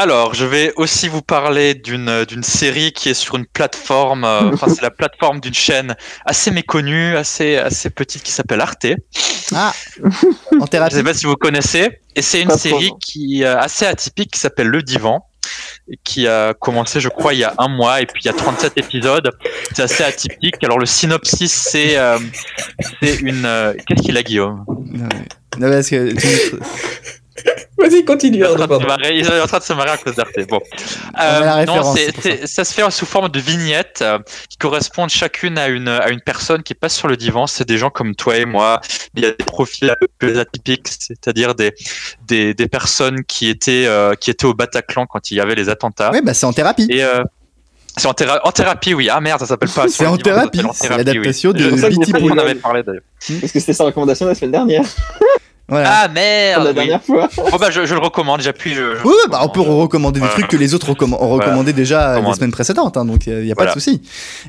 Alors, je vais aussi vous parler d'une d'une série qui est sur une plateforme. euh, Enfin, c'est la plateforme d'une chaîne assez méconnue, assez assez petite qui s'appelle Arte. Ah, en Je thérapie. sais pas si vous connaissez. Et c'est une série qui est assez atypique qui s'appelle Le Divan. et Qui a commencé, je crois, il y a un mois, et puis il y a 37 épisodes. C'est assez atypique. Alors, le synopsis, c'est euh, c'est une. euh, Qu'est-ce qu'il a, Guillaume? Non, mais- non, parce que tu- Vas-y, continue. Il est en train de se marrer, il est en train de se marrer à cause d'Arte. Bon. Euh, non, ça se fait sous forme de vignettes euh, qui correspondent chacune à une, à une personne qui passe sur le divan. C'est des gens comme toi et moi. Il y a des profils un peu plus atypiques, c'est-à-dire des, des, des personnes qui étaient, euh, qui étaient au Bataclan quand il y avait les attentats. Ouais, bah c'est en thérapie. Et euh, c'est en, théra- en thérapie, oui. Ah merde, ça s'appelle pas. C'est en ça thérapie, en c'est thérapie, l'adaptation oui. de en d'ailleurs. Parce que c'était sa recommandation la semaine dernière. Voilà. Ah merde la oui. dernière fois. Bon bah je, je le recommande, j'appuie. Je, je Oui, bah on peut recommander des trucs que les autres recomm- ont Voilà. recommandé déjà les Recommande. semaines précédentes, hein, donc il n'y a pas Voilà. de souci.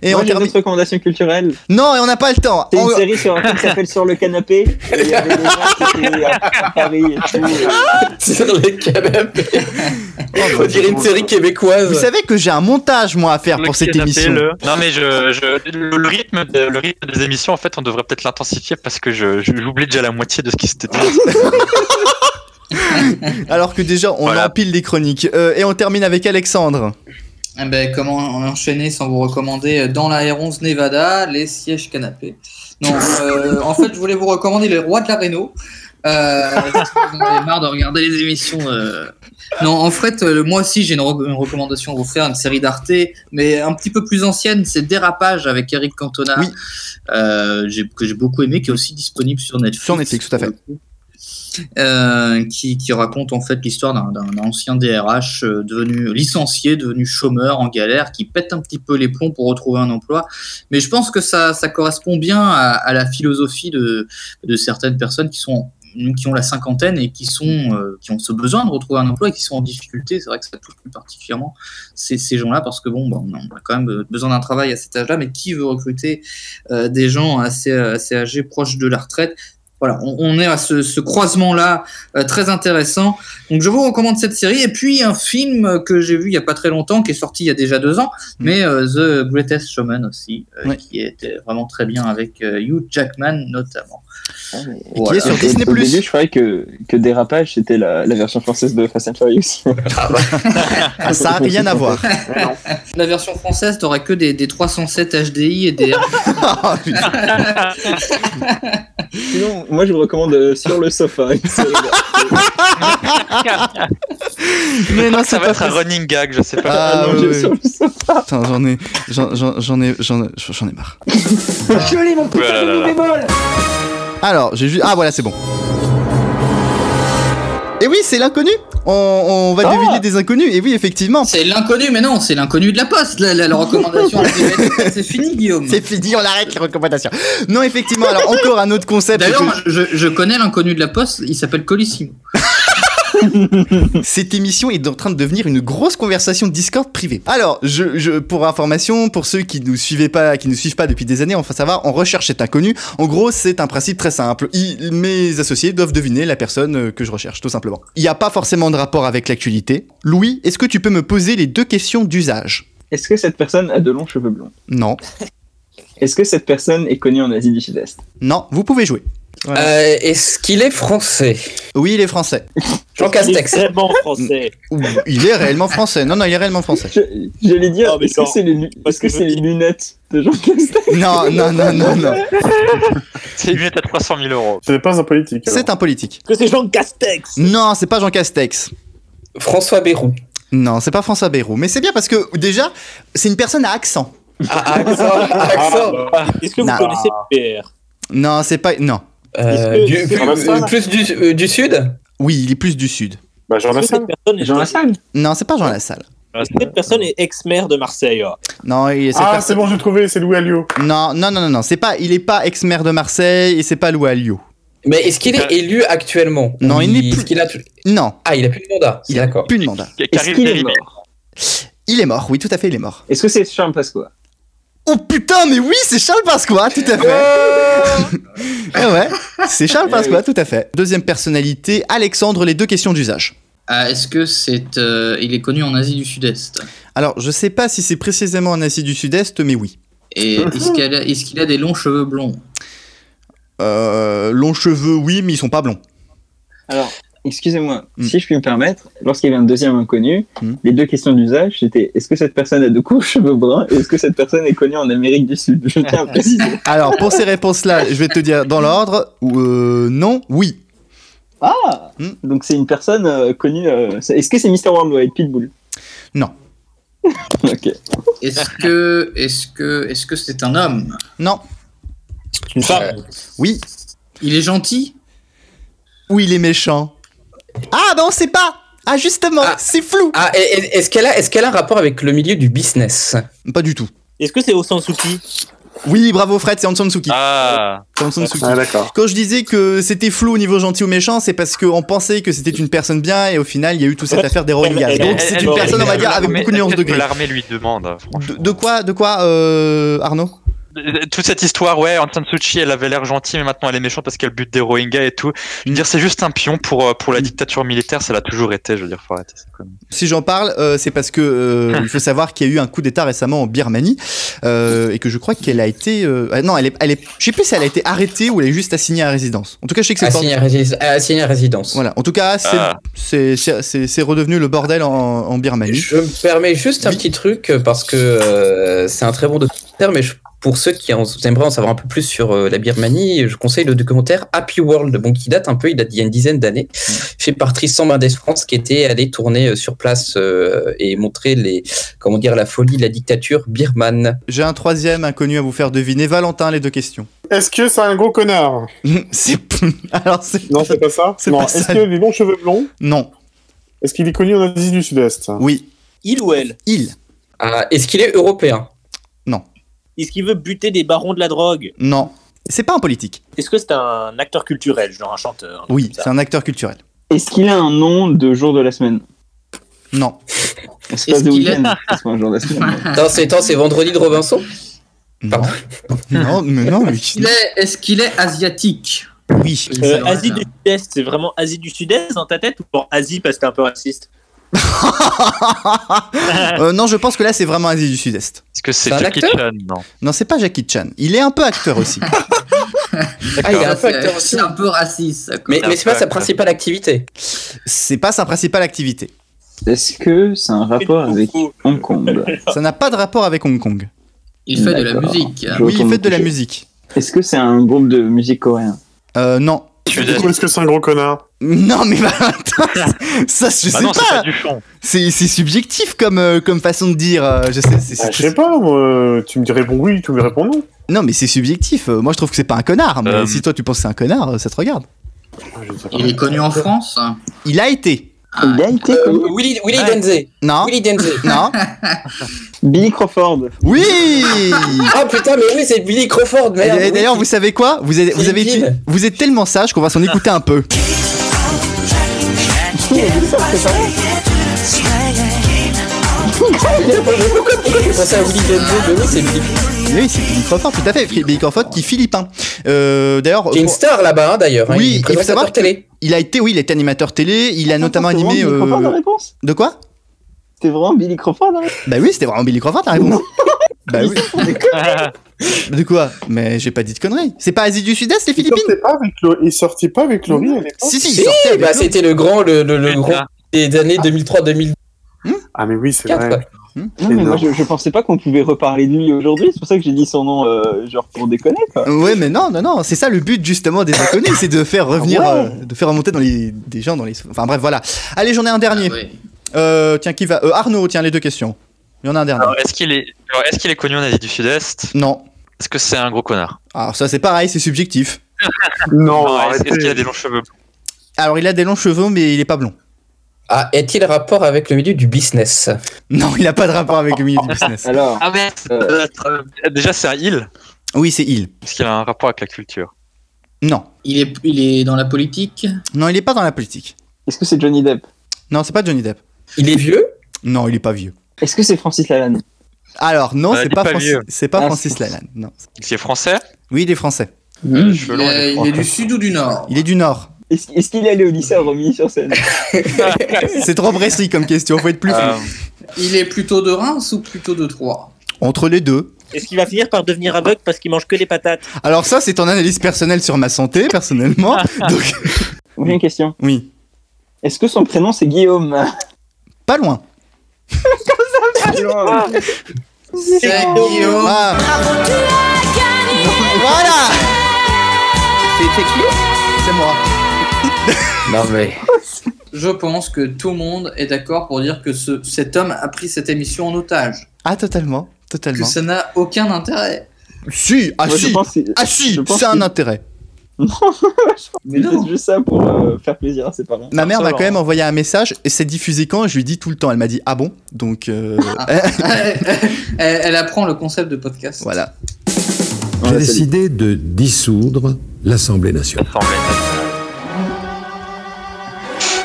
Et Moi, on j'ai une termine. autre recommandation culturelle. Non, et on n'a pas le temps. C'est une On- série sur un film qui s'appelle Sur le canapé. Et il y avait des gens qui étaient à Paris et tout. Sur le canapé. Oh, On dirait une série québécoise. Vous savez que j'ai un montage moi à faire Le pour cette canapé, émission. le- Non mais je, je- le, le rythme de- le rythme des émissions en fait on devrait peut-être l'intensifier parce que je je- j'oublie déjà la moitié de ce qui s'était dit. Alors que déjà on Voilà. empile des chroniques. Euh, et on termine avec Alexandre. Eh ben, comment enchaîner sans vous recommander euh, dans la R11 Nevada les sièges canapés? Non, euh, en fait, je voulais vous recommander Les Rois de la Réno. Euh, ai marre de regarder les émissions. euh. Non, en fait, euh, moi aussi, j'ai une, re- une recommandation à vous faire, une série d'Arte, mais un petit peu plus ancienne, c'est Dérapage avec Eric Cantona, Oui. euh, que j'ai beaucoup aimé, qui est aussi disponible sur Netflix. Sur Netflix, tout à fait. Euh, qui, raconte en fait l'histoire d'un- ancien DRH euh, devenu licencié, devenu chômeur en galère, qui pète un petit peu les plombs pour retrouver un emploi. Mais je pense que ça, correspond bien à, la philosophie de, certaines personnes qui sont qui ont la cinquantaine et qui sont euh, qui ont ce besoin de retrouver un emploi et qui sont en difficulté. C'est vrai que ça touche plus particulièrement ces, gens-là parce que bon, bah, on a quand même besoin d'un travail à cet âge-là, mais qui veut recruter des gens assez âgés, proches de la retraite? Voilà, on, on est à ce, ce croisement-là euh, très intéressant. Donc je vous recommande cette série et puis un film que j'ai vu il y a pas très longtemps, qui est sorti il y a déjà deux ans, mais euh, The Greatest Showman aussi, euh, Ouais. qui était vraiment très bien avec euh, Hugh Jackman notamment. Et qui est sur Disney+. Au début, je croyais que, que Dérapage, c'était la, la version française de Fast and Furious. Ah, ça a rien à voir. La version française, t'aurais que des, des 307 HDI et des Ah, putain. Sinon, moi, je vous recommande euh, Sur le sofa. une série de- Mais non, ça va pas être un running gag, je sais pas. Ah, Allongé ouais. sur le sofa. Putain, j'en ai, j'en, j'en- j'en ai, j'en, j'en ai marre. Joli, mon putain Voilà, de là, là. bémol Alors, j'ai juste, ah voilà, c'est bon. Et oui, c'est l'inconnu. On, on va Ah. deviner des inconnus. Et oui, effectivement, C'est l'inconnu, mais non, c'est l'inconnu de la poste. La, la- la recommandation, c'est fini, Guillaume. c'est fini, on arrête les recommandations. Non, effectivement. Alors encore un autre concept. D'ailleurs, que- je, je connais l'inconnu de la poste. Il s'appelle Colissimo. Cette émission est en train de devenir une grosse conversation Discord privée. Alors, je, je, pour information, pour ceux qui nous suivaient pas, qui nous suivent pas depuis des années, on va savoir, on recherche cet inconnu. En gros, c'est un principe très simple. Mes associés doivent deviner la personne euh, que je recherche, tout simplement. Il n'y a pas forcément de rapport avec l'actualité. Louis, est-ce que tu peux me poser les deux questions d'usage? Est-ce que cette personne a de longs cheveux blonds? Non. Est-ce que cette personne est connue en Asie du Sud-Est? Non, vous pouvez jouer. Voilà. Euh, Est-ce qu'il est français Oui, il est français. Jean Il est Castex. vraiment français. Ouh, il est réellement français. Non, non, il est réellement français. Je- J'allais dire, mais est-ce que c'est les, lu- parce est-ce que que c'est je- les lunettes de Jean Castex Non, non, non, non, non. C'est une lunette à 300 000 euros. Ce n'est pas un politique. C'est un politique. Que c'est Jean Castex Non, c'est pas Jean Castex. François Bayrou. Non, c'est pas François Bayrou. Mais c'est bien parce que déjà, c'est une personne à accent. Ah, accent, accent. Ah, bah, Est-ce que vous Non. connaissez PR Non, c'est pas. Non. Euh, du, plus, du, euh, du sud Oui, il est plus du sud. Bah, Jean Lassalle. cette personne est, Jean Lassalle Non, c'est pas Jean Lassalle. cette personne est ex-maire de Marseille Non, il est. Ah, personne- c'est bon, j'ai trouvé, c'est Louis Alliot. Non, non, non, non, non. C'est pas. Il est pas ex-maire de Marseille et c'est pas Louis Alliot. Mais est-ce qu'il est élu actuellement Non, il n'est plus- a... Non, Ah, il a plus de mandat. il a D'accord. plus de mandat. Est-ce qu'il est mort Il est mort. Oui, tout à fait, il est mort. Est-ce que c'est Charles Pasqua? Oh putain, mais oui, c'est Charles Pasqua, tout à fait. Eh ouais, c'est Charles Pasqua, tout à fait. Deuxième personnalité, Alexandre, les deux questions d'usage. Ah, Est-ce que c'est, euh, il est connu en Asie du Sud-Est? Alors, je sais pas si c'est précisément en Asie du Sud-Est, mais oui. Et est-ce qu'il a, est-ce qu'il a des longs cheveux blonds? Euh, longs cheveux, oui, mais ils sont pas blonds. Alors, excusez-moi, Hmm. si je puis me permettre, lorsqu'il y avait un deuxième inconnu, Hmm. les deux questions d'usage, c'était est-ce que cette personne a de courts cheveux bruns et est-ce que cette personne est connue en Amérique du Sud? Je tiens à préciser. Alors, pour ces réponses-là, je vais te dire dans l'ordre. Euh, non, oui. Ah Hmm. Donc c'est une personne euh, connue. euh, Est-ce que c'est Mr. Worldwide, Pitbull? Non. ok. Est-ce que, est-ce que, est-ce que c'est un homme? Non. C'est une femme. Oui. Il est gentil? Ou il est méchant? Ah, ben on sait pas Ah, justement, Ah. c'est flou Ah, est-ce qu'elle a, est-ce qu'elle a un rapport avec le milieu du business? Pas du tout. Est-ce que c'est Osansuki Oui, bravo Fred, c'est Hanson Suki. Ah, C'est Hanson Suki. Ah, d'accord. Quand je disais que c'était flou au niveau gentil ou méchant, c'est parce qu'on pensait que c'était une personne bien et au final, il y a eu toute cette affaire Gaz. Elle- Donc c'est une personne, on va dire, avec beaucoup de nuances de que gris. l'armée lui demande, franchement. De, de quoi, de quoi, euh, Arnaud? Toute cette histoire, ouais, Aung San Suu Kyi, elle avait l'air gentille, mais maintenant elle est méchante parce qu'elle bute des Rohingyas et tout. Je veux dire, c'est juste un pion pour, euh, pour la dictature militaire, ça l'a toujours été, je veux dire, faut arrêter. Si j'en parle, euh, c'est parce que euh, il faut savoir qu'il y a eu un coup d'État récemment en Birmanie euh, et que je crois qu'elle a été, euh, ah non, elle est, elle est, je sais plus si elle a été arrêtée ou elle est juste assignée à résidence. En tout cas, je sais que c'est le bordel. Assigné à, rési- assigné à résidence. Voilà. En tout cas, c'est, Ah. c'est, redevenu le bordel en, en Birmanie. Je me permets juste un Oui. petit truc parce que euh, c'est un très bon documentaire, mais je pour ceux qui en- aimeraient en savoir un peu plus sur euh, la Birmanie, je conseille le documentaire Happy World, bon, qui date un peu, il date d'il y a une dizaine d'années, fait par Tristan Mendes France, qui était allé tourner euh, sur place euh, et montrer les, comment dire, la folie de la dictature birmane. J'ai un troisième inconnu à vous faire deviner. Valentin, les deux questions. Est-ce que c'est un gros connard? C'est alors c'est Non, c'est pas ça. C'est non. pas Est-ce ça. qu'il a des longs cheveux blonds? Non. Est-ce qu'il est connu en Asie du Sud-Est? Oui, Il ou elle? Il. Ah, Est-ce qu'il est européen? Est-ce qu'il veut buter des barons de la drogue? Non. C'est pas un politique. Est-ce que c'est un acteur culturel, genre un chanteur un Oui, c'est un acteur culturel. Est-ce qu'il a un nom de jour de la semaine? Non. Weeknd, c'est pas un jour de la semaine? Attends, c'est attends, c'est vendredi de Robinson? Non. Pardon. non, mais non, mais Il est- Est-ce qu'il est asiatique? Oui. Euh, Asie du Sud-Est, c'est vraiment Asie du Sud-Est dans ta tête ou pour Asie parce que t'es un peu raciste? Euh, non, je pense que là c'est vraiment Asie du Sud-Est. Est-ce que c'est un Jackie acteur Chan Non. Non, c'est pas Jackie Chan. Il est un peu acteur aussi. Ah, il est un peu acteur aussi. Un peu raciste. Mais, C'est mais un c'est pas sa principale activité. c'est pas sa principale activité. Est-ce que c'est un rapport avec Hong Kong Ça n'a pas de rapport avec Hong Kong. Il fait de la musique. Oui, il fait de la musique. Est-ce que c'est un groupe de musique coréen? Euh, non. Sud-Est. Du coup, Est-ce que c'est un gros connard Non, mais Valentin, ça, je Bah sais non, c'est pas. pas du fond. C'est c'est subjectif comme, euh, comme façon de dire. euh, je sais, c'est- Ah, c'est- Je sais pas, moi. Tu me dis réponds oui, tu me réponds non. Non, mais c'est subjectif. Euh, Moi, je trouve que c'est pas un connard. Mais Euh. si toi, tu penses que c'est un connard, euh, ça te regarde. Je sais pas. Il est connu en France. Il a été. Ah, Il a été Euh, connu. Willy, Willy Ouais. Denze. Non. Willy Denze. Non. Billy Crawford. Oui. Ah putain, mais oui, c'est Billy Crawford, Et merde. D'ailleurs, oui. vous savez quoi? Vous, avez, vous, avez été- vous êtes tellement sage qu'on va s'en écouter un peu. Pourquoi, pourquoi tu pensais à Willy Denze? Mais oui, c'est Billy. Oui, c'est Billy Crawford, tout à fait. Billy Crawford qui est philippin. Euh, D'ailleurs, Qui est une star là-bas, hein, d'ailleurs. hein, Oui, il faut savoir télé. il a été, oui, il était animateur télé. Il a notamment animé. C'était vraiment Billy Crawford la euh, réponse De quoi? C'était vraiment Billy Crawford la réponse Bah oui, c'était vraiment Billy Crawford la réponse. bah oui. De quoi? Mais j'ai pas dit de conneries. C'est pas Asie du Sud-Est, les Il Philippines? sortait pas avec Lo- il sortait pas avec Laurie à l'époque Si, si, il Si, sortait avec bah, c'était le grand, le, le, le grand des années 2003-2004. Ah mais oui, c'est vrai. Non, mais moi je, je pensais pas qu'on pouvait reparler de lui aujourd'hui, c'est pour ça que j'ai dit son nom, euh, genre pour déconner quoi. Ouais, mais non, non, non, c'est ça le but justement des inconnus, c'est de faire revenir, Ouais. euh, de faire remonter dans les des gens dans les. Enfin bref, voilà. Allez, j'en ai un dernier. oui. Euh, tiens, qui va euh, Arnaud, tiens les deux questions. Il y en a un dernier. Alors, est-ce qu'il est, alors, est-ce qu'il est connu en Asie du Sud-Est? Non. Est-ce que c'est un gros connard? Alors ça c'est pareil, c'est subjectif. Non, Non, Est-ce arrêtez. est-ce qu'il a des longs cheveux? Alors il a des longs cheveux, mais il est pas blond. Ah, est-il rapport avec le milieu du business? Non, il a pas de rapport avec le milieu du business. Alors, Ah Euh. Euh, Déjà, c'est un il. Oui, c'est il. Est-ce qu'il a un rapport avec la culture? Non, Il est, il est dans la politique? non, il est pas dans la politique. est-ce que c'est Johnny Depp? Non, c'est pas Johnny Depp. Il est vieux? Non, il est pas vieux. Est-ce que c'est Francis Lalanne? Alors non, Ah, c'est il est pas, Ah, Francis Lalanne. Non. Qu'il est français? Oui, il est français. Euh, cheveux Il il est du sud ou du nord? Il est du Nord. Est-ce qu'il est allé au lycée à Romilly sur scène C'est trop précis comme question. Faut être plus. Euh, Il est plutôt de Reims ou plutôt de Troyes Entre les deux. Est-ce qu'il va finir par devenir aveugle parce qu'il mange que des patates Alors ça, c'est ton analyse personnelle sur ma santé, personnellement. Donc J'ai une question. oui, Est-ce que son prénom c'est Guillaume pas loin. C'est Guillaume. Ah. Voilà, C'est qui c'est moi. Non mais. Je pense que tout le monde est d'accord pour dire que ce, cet homme a pris cette émission en otage. Ah totalement, Que totalement. ça n'a aucun intérêt. Si, ah Moi, si, que- ah si, je pense c'est un intérêt. Mais non. fait juste ça pour euh, faire plaisir à ses parents. Ma mère m'a quand même envoyé un message et c'est diffusé quand? Je lui dis tout le temps. Elle m'a dit ah bon, donc euh, elle, elle- elle apprend le concept de podcast. voilà. J'ai décidé de dissoudre l'Assemblée nationale.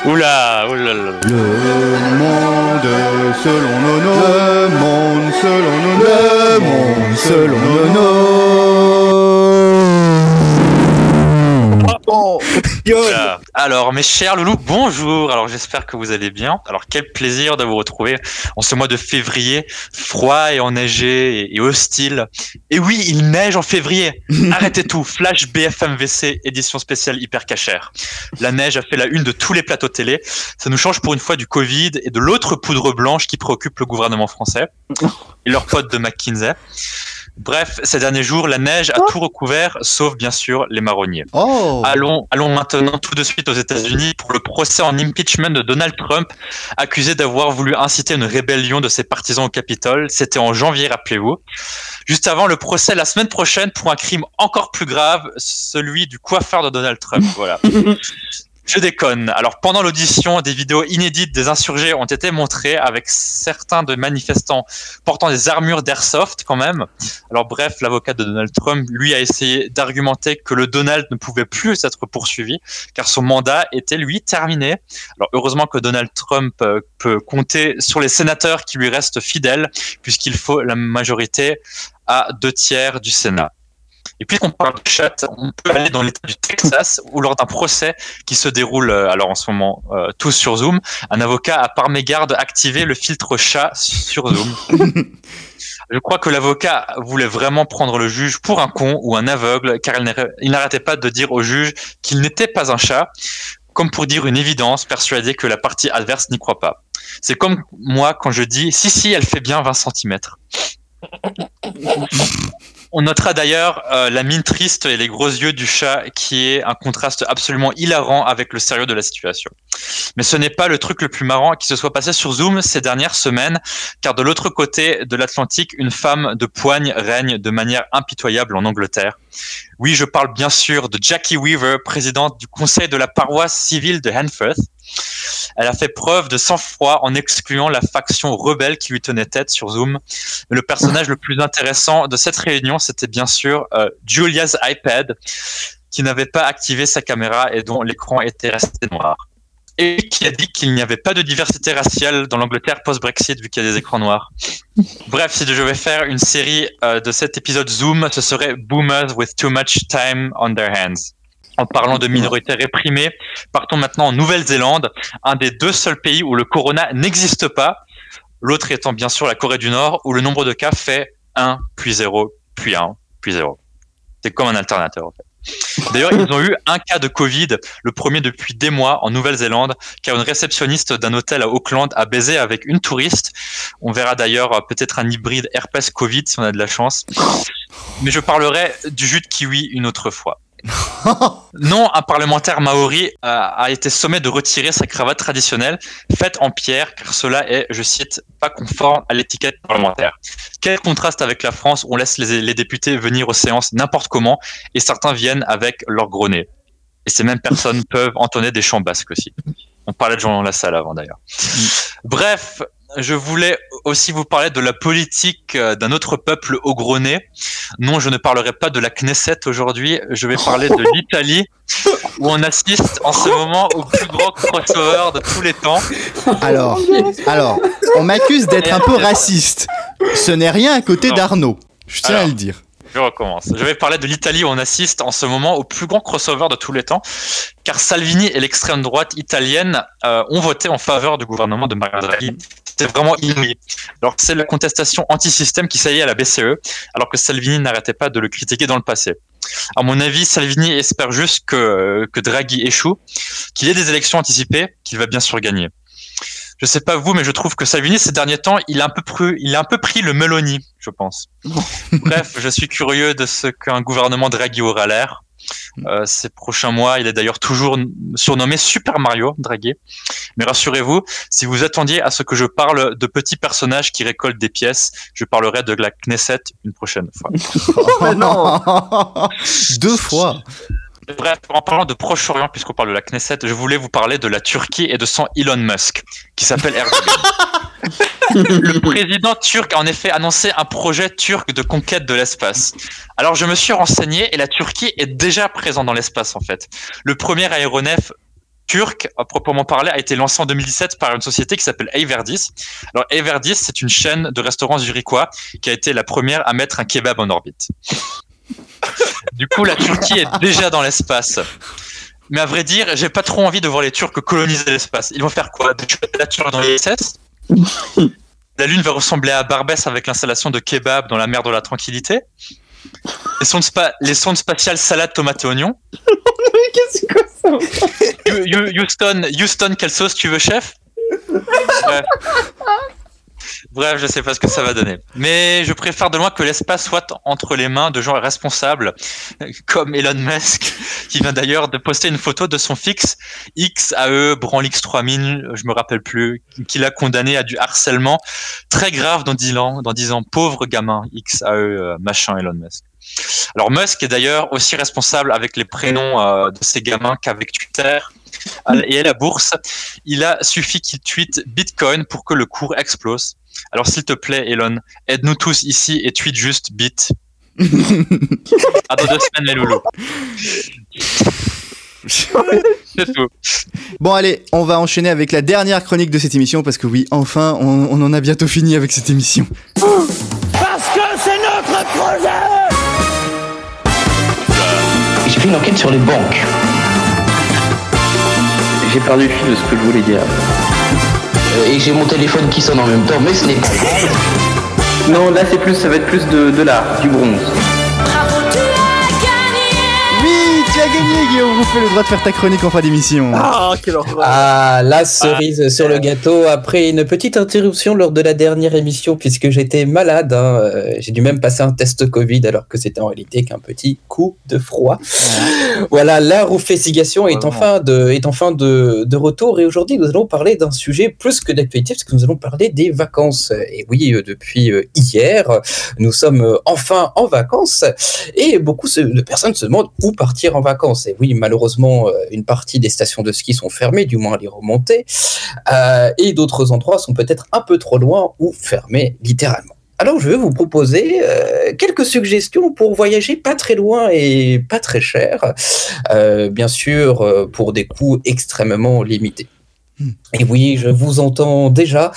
Oula, oula, là. Le monde selon nos Le monde selon nos Le monde selon nos Oula. Alors, mes chers loulous, bonjour. Alors, j'espère que vous allez bien. Alors, quel plaisir de vous retrouver en ce mois de février, froid et enneigé et, et hostile. Et oui, il neige en février. Arrêtez tout. Flash BFMVC, édition spéciale hyper cachère. La neige a fait la une de tous les plateaux télé. Ça nous change pour une fois du Covid et de l'autre poudre blanche qui préoccupe le gouvernement français et leurs potes de McKinsey. Bref, ces derniers jours, la neige a tout recouvert, sauf bien sûr les marronniers. Oh Allons, allons maintenant tout de suite aux États-Unis pour le procès en impeachment de Donald Trump, accusé d'avoir voulu inciter une rébellion de ses partisans au Capitole. C'était en janvier, rappelez-vous. Juste avant le procès la semaine prochaine pour un crime encore plus grave, celui du coiffeur de Donald Trump. Voilà. Je déconne. Alors pendant l'audition, des vidéos inédites des insurgés ont été montrées avec certains de manifestants portant des armures d'airsoft quand même. Alors bref, l'avocat de Donald Trump, lui, a essayé d'argumenter que le Donald ne pouvait plus être poursuivi car son mandat était lui terminé. Alors heureusement que Donald Trump euh, peut compter sur les sénateurs qui lui restent fidèles puisqu'il faut la majorité à deux tiers du Sénat. Et puisqu'on parle de chat, on peut aller dans l'État du Texas où lors d'un procès qui se déroule euh, alors en ce moment euh, tous sur Zoom, un avocat a par mégarde activé le filtre chat sur Zoom. Je crois que l'avocat voulait vraiment prendre le juge pour un con ou un aveugle car il n'arrêtait pas de dire au juge qu'il n'était pas un chat comme pour dire une évidence, persuadé que la partie adverse n'y croit pas. C'est comme moi quand je dis si si elle fait bien 20 cm. On notera d'ailleurs euh, la mine triste et les gros yeux du chat qui est un contraste absolument hilarant avec le sérieux de la situation. Mais ce n'est pas le truc le plus marrant qui se soit passé sur Zoom ces dernières semaines, car de l'autre côté de l'Atlantique, une femme de poigne règne de manière impitoyable en Angleterre. Oui, je parle bien sûr de Jackie Weaver, présidente du conseil de la paroisse civile de Hanforth. Elle a fait preuve de sang-froid en excluant la faction rebelle qui lui tenait tête sur Zoom. Le personnage le plus intéressant de cette réunion, c'était bien sûr euh, Julia's iPad, qui n'avait pas activé sa caméra et dont l'écran était resté noir. Et qui a dit qu'il n'y avait pas de diversité raciale dans l'Angleterre post-Brexit vu qu'il y a des écrans noirs. Bref, si je vais faire une série euh, de cet épisode Zoom, ce serait Boomers with too much time on their hands. En parlant de minorités réprimées, partons maintenant en Nouvelle-Zélande, un des deux seuls pays où le corona n'existe pas, l'autre étant bien sûr la Corée du Nord, où le nombre de cas fait 1, puis 0, puis 1, puis 0. C'est comme un alternateur en fait. D'ailleurs, ils ont eu un cas de Covid, le premier depuis des mois en Nouvelle-Zélande, car une réceptionniste d'un hôtel à Auckland a baisé avec une touriste. On verra d'ailleurs euh, peut-être un hybride herpès Covid si on a de la chance. Mais je parlerai du jus de kiwi une autre fois. Non, un parlementaire maori euh, a été sommé de retirer sa cravate traditionnelle faite en pierre car cela est, je cite, pas conforme à l'étiquette parlementaire. Quel contraste avec la France où on laisse les, les députés venir aux séances n'importe comment et certains viennent avec leur gros nez. Et ces mêmes personnes peuvent entonner des chants basques aussi. On parlait de Jean Lassalle avant d'ailleurs. Bref, je voulais aussi vous parler de la politique euh, d'un autre peuple au nez. Non, je ne parlerai pas de la Knesset aujourd'hui, je vais parler de l'Italie, où on assiste en ce moment au plus grand crossover de tous les temps. Alors, alors, on m'accuse d'être un peu raciste. Ce n'est rien à côté d'Arnaud. Je tiens à le dire. Je recommence. Je vais parler de l'Italie où on assiste en ce moment au plus grand crossover de tous les temps, car Salvini et l'extrême droite italienne euh, ont voté en faveur du gouvernement de Mario Draghi. C'était vraiment inouï. Alors c'est la contestation anti-système qui s'allie à la BCE, alors que Salvini n'arrêtait pas de le critiquer dans le passé. À mon avis, Salvini espère juste que, que Draghi échoue, qu'il y ait des élections anticipées, qu'il va bien sûr gagner. Je sais pas vous, mais je trouve que Salvini ces derniers temps, il a un peu pris, il a un peu pris le Meloni, je pense. Bref, je suis curieux de ce qu'un gouvernement Draghi aura l'air. Euh, ces prochains mois, il est d'ailleurs toujours surnommé Super Mario Draghi. Mais rassurez-vous, si vous attendiez à ce que je parle de petits personnages qui récoltent des pièces, je parlerai de la Knesset une prochaine fois. Deux fois. Bref, en parlant de Proche-Orient, puisqu'on parle de la Knesset, je voulais vous parler de la Turquie et de son Elon Musk, qui s'appelle Erdogan. Le président turc a en effet annoncé un projet turc de conquête de l'espace. Alors je me suis renseigné et la Turquie est déjà présente dans l'espace en fait. Le premier aéronef turc, à proprement parler, a été lancé en 2017 par une société qui s'appelle Everdis. Alors Everdis, c'est une chaîne de restaurants zurichois qui a été la première à mettre un kebab en orbite. Du coup, la Turquie est déjà dans l'espace. Mais à vrai dire, j'ai pas trop envie de voir les Turcs coloniser l'espace. Ils vont faire quoi? De tuer la Turque dans l'ISS La Lune va ressembler à Barbès avec l'installation de kebab dans la mer de la tranquillité les sondes, spa- les sondes spatiales salade, tomate et oignon Qu'est-ce que you- Houston, Houston, quelle sauce tu veux, chef? Bref, je sais pas ce que ça va donner. Mais je préfère de loin que l'espace soit entre les mains de gens responsables, comme Elon Musk, qui vient d'ailleurs de poster une photo de son fixe XAE Branlix 3000, je me rappelle plus, qu'il a condamné à du harcèlement très grave dans 10 ans, dans 10 ans. Pauvre gamin, XAE euh, machin Elon Musk. Alors Musk est d'ailleurs aussi responsable avec les prénoms euh, de ces gamins qu'avec Twitter et à la bourse. Il a suffi qu'il tweete Bitcoin pour que le cours explose. Alors s'il te plaît Elon, aide-nous tous ici et tweet juste Bit. à dans deux semaines les loulous. C'est tout. Bon allez, on va enchaîner avec la dernière chronique de cette émission parce que oui, enfin, on, on en a bientôt fini avec cette émission. Parce que c'est notre projet J'ai fait une enquête sur les banques. J'ai perdu le fil de ce que je voulais dire. Euh, Et j'ai mon téléphone qui sonne en même temps, mais ce n'est pas grave. Non, là c'est plus, ça va être plus de, de l'art, du bronze. Gagné Guillaume, vous faites le droit de faire ta chronique en fin d'émission. Ah, quelle horreur. Ah, la cerise sur le gâteau après une petite interruption lors de la dernière émission puisque j'étais malade. hein. Euh, J'ai dû même passer un test Covid alors que c'était en réalité qu'un petit coup de froid. Voilà, la roufestigation est enfin de, est enfin de, de retour et aujourd'hui nous allons parler d'un sujet plus que d'actualité parce que nous allons parler des vacances. Et oui, euh, depuis euh, hier, nous sommes enfin en vacances et beaucoup de personnes se demandent où partir en vacances. Et oui, malheureusement, euh, une partie des stations de ski sont fermées, du moins les remontées, euh, et d'autres endroits sont peut-être un peu trop loin ou fermés littéralement. Alors, je vais vous proposer euh, quelques suggestions pour voyager pas très loin et pas très cher, bien sûr pour des coûts extrêmement limités. Et oui, je vous entends déjà,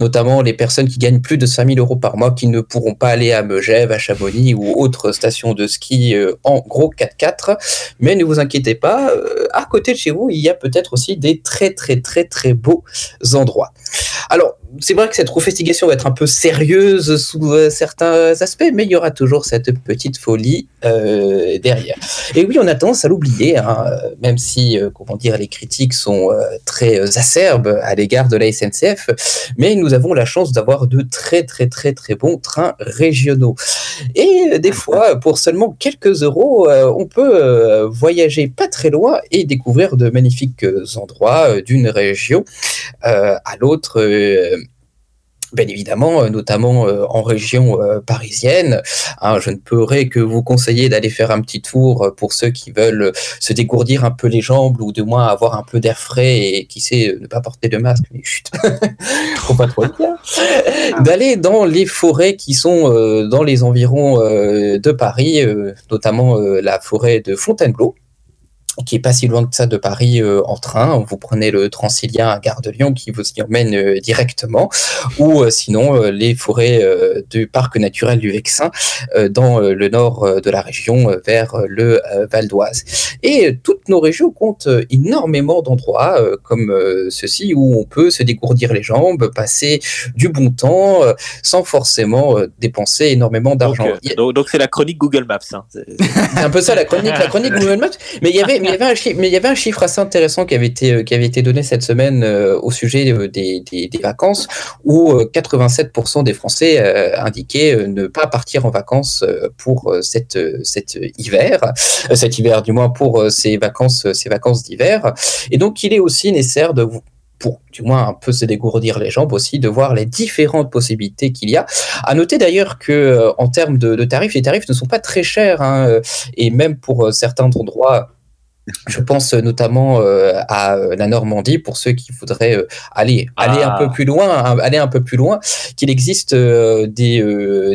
notamment les personnes qui gagnent plus de 5000 euros par mois qui ne pourront pas aller à Megève, à Chamonix ou autre station de ski euh, en gros 4x4. Mais ne vous inquiétez pas, euh, à côté de chez vous, il y a peut-être aussi des très très très très beaux endroits. Alors, c'est vrai que cette refestigation va être un peu sérieuse sous euh, certains aspects, mais il y aura toujours cette petite folie euh, derrière. Et oui, on a tendance à l'oublier, hein, euh, même si, comment dire, les critiques sont très acerbes à l'égard de la SNCF, mais nous avons la chance d'avoir de très très très très bons trains régionaux. Et des fois, pour seulement quelques euros, on peut voyager pas très loin et découvrir de magnifiques endroits d'une région à l'autre. Bien évidemment, euh, notamment euh, en région euh, parisienne, Hein, je ne pourrais que vous conseiller d'aller faire un petit tour pour ceux qui veulent se dégourdir un peu les jambes ou du moins avoir un peu d'air frais et qui sait ne pas porter de masque. Mais chut, faut pas trop le dire. D'aller dans les forêts qui sont dans les environs de Paris, notamment la forêt de Fontainebleau qui est pas si loin de ça de Paris euh, en train. Vous prenez le Transilien à Gare de Lyon qui vous y emmène euh, directement, ou euh, sinon euh, les forêts euh, du parc naturel du Vexin euh, dans le nord de la région vers le Val d'Oise. Et toutes nos régions comptent énormément d'endroits euh, comme euh, ceci où on peut se dégourdir les jambes, passer du bon temps euh, sans forcément dépenser énormément d'argent. Donc, c'est la chronique Google Maps. hein. C'est un peu ça la chronique, la chronique Google Maps. Mais il y avait, il y avait un chiffre, assez intéressant qui avait été, euh, qui avait été donné cette semaine euh, au sujet euh, des, des, vacances, où euh, 87% des Français indiquaient ne pas partir en vacances pour euh, cet hiver, cet hiver du moins pour ces vacances, ces vacances d'hiver. Et donc il est aussi nécessaire de pour du moins un peu se dégourdir les jambes aussi, de voir les différentes possibilités qu'il y a. À noter d'ailleurs que en termes de, tarifs, les tarifs ne sont pas très chers, hein, et même pour certains endroits. Je pense euh, notamment euh, à euh, la Normandie pour ceux qui voudraient euh, aller aller un Ah. peu plus loin, hein, aller un peu plus loin, qu'il existe euh, des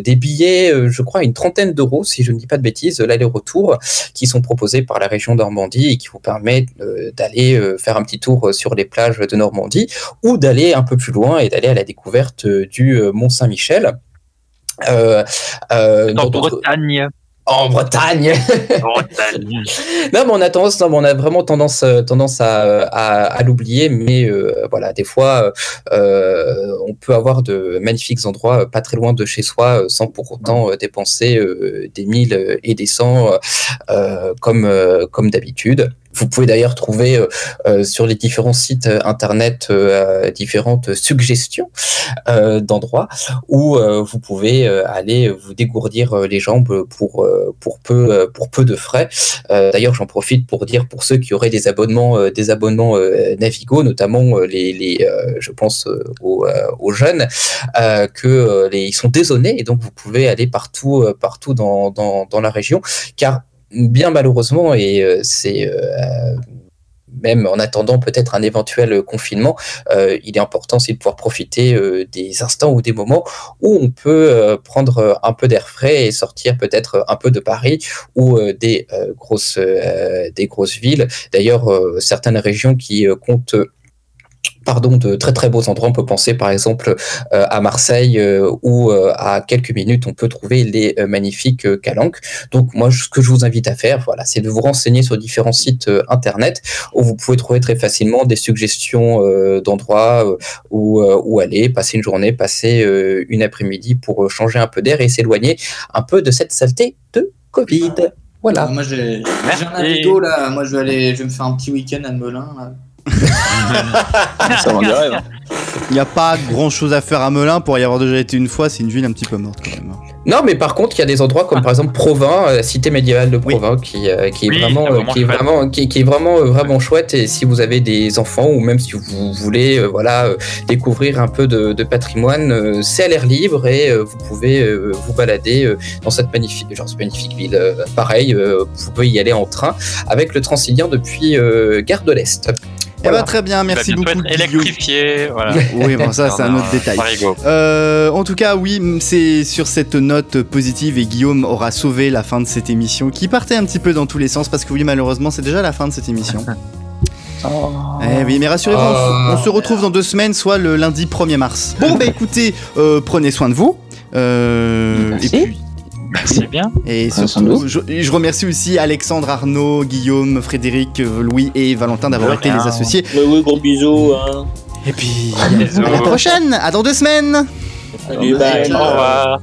des billets, je crois une trentaine d'euros si je ne dis pas de bêtises, l'aller-retour, qui sont proposés par la région Normandie et qui vous permettent d'aller faire un petit tour sur les plages de Normandie ou d'aller un peu plus loin et d'aller à la découverte du Mont Saint-Michel. Euh, euh, En dans Bretagne. En Bretagne. Bretagne. Non, mais on a tendance, non, mais on a vraiment tendance, euh, tendance à, à, à l'oublier, mais euh, voilà, des fois, euh, on peut avoir de magnifiques endroits pas très loin de chez soi, sans pour autant dépenser euh, des mille et des cents comme comme d'habitude. Vous pouvez d'ailleurs trouver euh, euh, sur les différents sites euh, internet différentes suggestions d'endroits où vous pouvez aller vous dégourdir les jambes pour pour peu pour peu de frais. D'ailleurs, j'en profite pour dire pour ceux qui auraient des abonnements des abonnements Navigo, notamment les les je pense aux, aux jeunes que les, ils sont désonnés et donc vous pouvez aller partout partout dans, dans dans la région car bien malheureusement et euh, c'est euh, même en attendant peut-être un éventuel confinement, euh, il est important aussi de pouvoir profiter des instants ou des moments où on peut prendre un peu d'air frais et sortir peut-être un peu de Paris ou des grosses des grosses villes. D'ailleurs, certaines régions qui comptent pardon, de très très beaux endroits. On peut penser par exemple euh, à Marseille euh, où euh, à quelques minutes on peut trouver les euh, magnifiques euh, calanques. Donc moi ce que je vous invite à faire, voilà, c'est de vous renseigner sur différents sites euh, internet où vous pouvez trouver très facilement des suggestions euh, d'endroits euh, où, euh, où aller, passer une journée, passer euh, une après-midi pour euh, changer un peu d'air et s'éloigner un peu de cette saleté de Covid. Voilà. Moi j'ai un Navigo là, moi je vais aller, je vais me faire un petit week-end à Melun. Là. Ça vend du rêve. Il n'y a pas grand chose à faire à Melun pour y avoir déjà été une fois, c'est une ville un petit peu morte quand même. Non, mais par contre, il y a des endroits comme par exemple Provins, euh, la cité médiévale de Provins, qui, euh, qui est Oui, vraiment, euh, qui est chouette. vraiment, qui, qui est vraiment, euh, vraiment chouette. Et si vous avez des enfants ou même si vous voulez, euh, voilà, euh, découvrir un peu de, de patrimoine, euh, c'est à l'air libre et euh, vous pouvez euh, vous balader euh, dans cette magnifique, genre cette magnifique ville. Euh, pareil, euh, vous pouvez y aller en train avec le Transilien depuis euh, Gare de l'Est. Eh ben, très bien, merci beaucoup. électrifié. Voilà. Oui, bon, ça, c'est un autre détail. Euh, en tout cas, oui, c'est sur cette note positive et Guillaume aura sauvé la fin de cette émission qui partait un petit peu dans tous les sens parce que oui, malheureusement, c'est déjà la fin de cette émission. Eh oui, mais rassurez-vous, on, se- on se retrouve dans deux semaines, soit le lundi 1er mars. Bon, bah écoutez, euh, prenez soin de vous. Euh, et puis. Merci bien. Et surtout, je, je remercie aussi Alexandre, Arnaud, Guillaume, Frédéric, Louis et Valentin d'avoir été les associés. Ouais, ouais, gros bisous. Hein. Et puis, à la prochaine, à dans deux semaines. Salut, bye. Au revoir.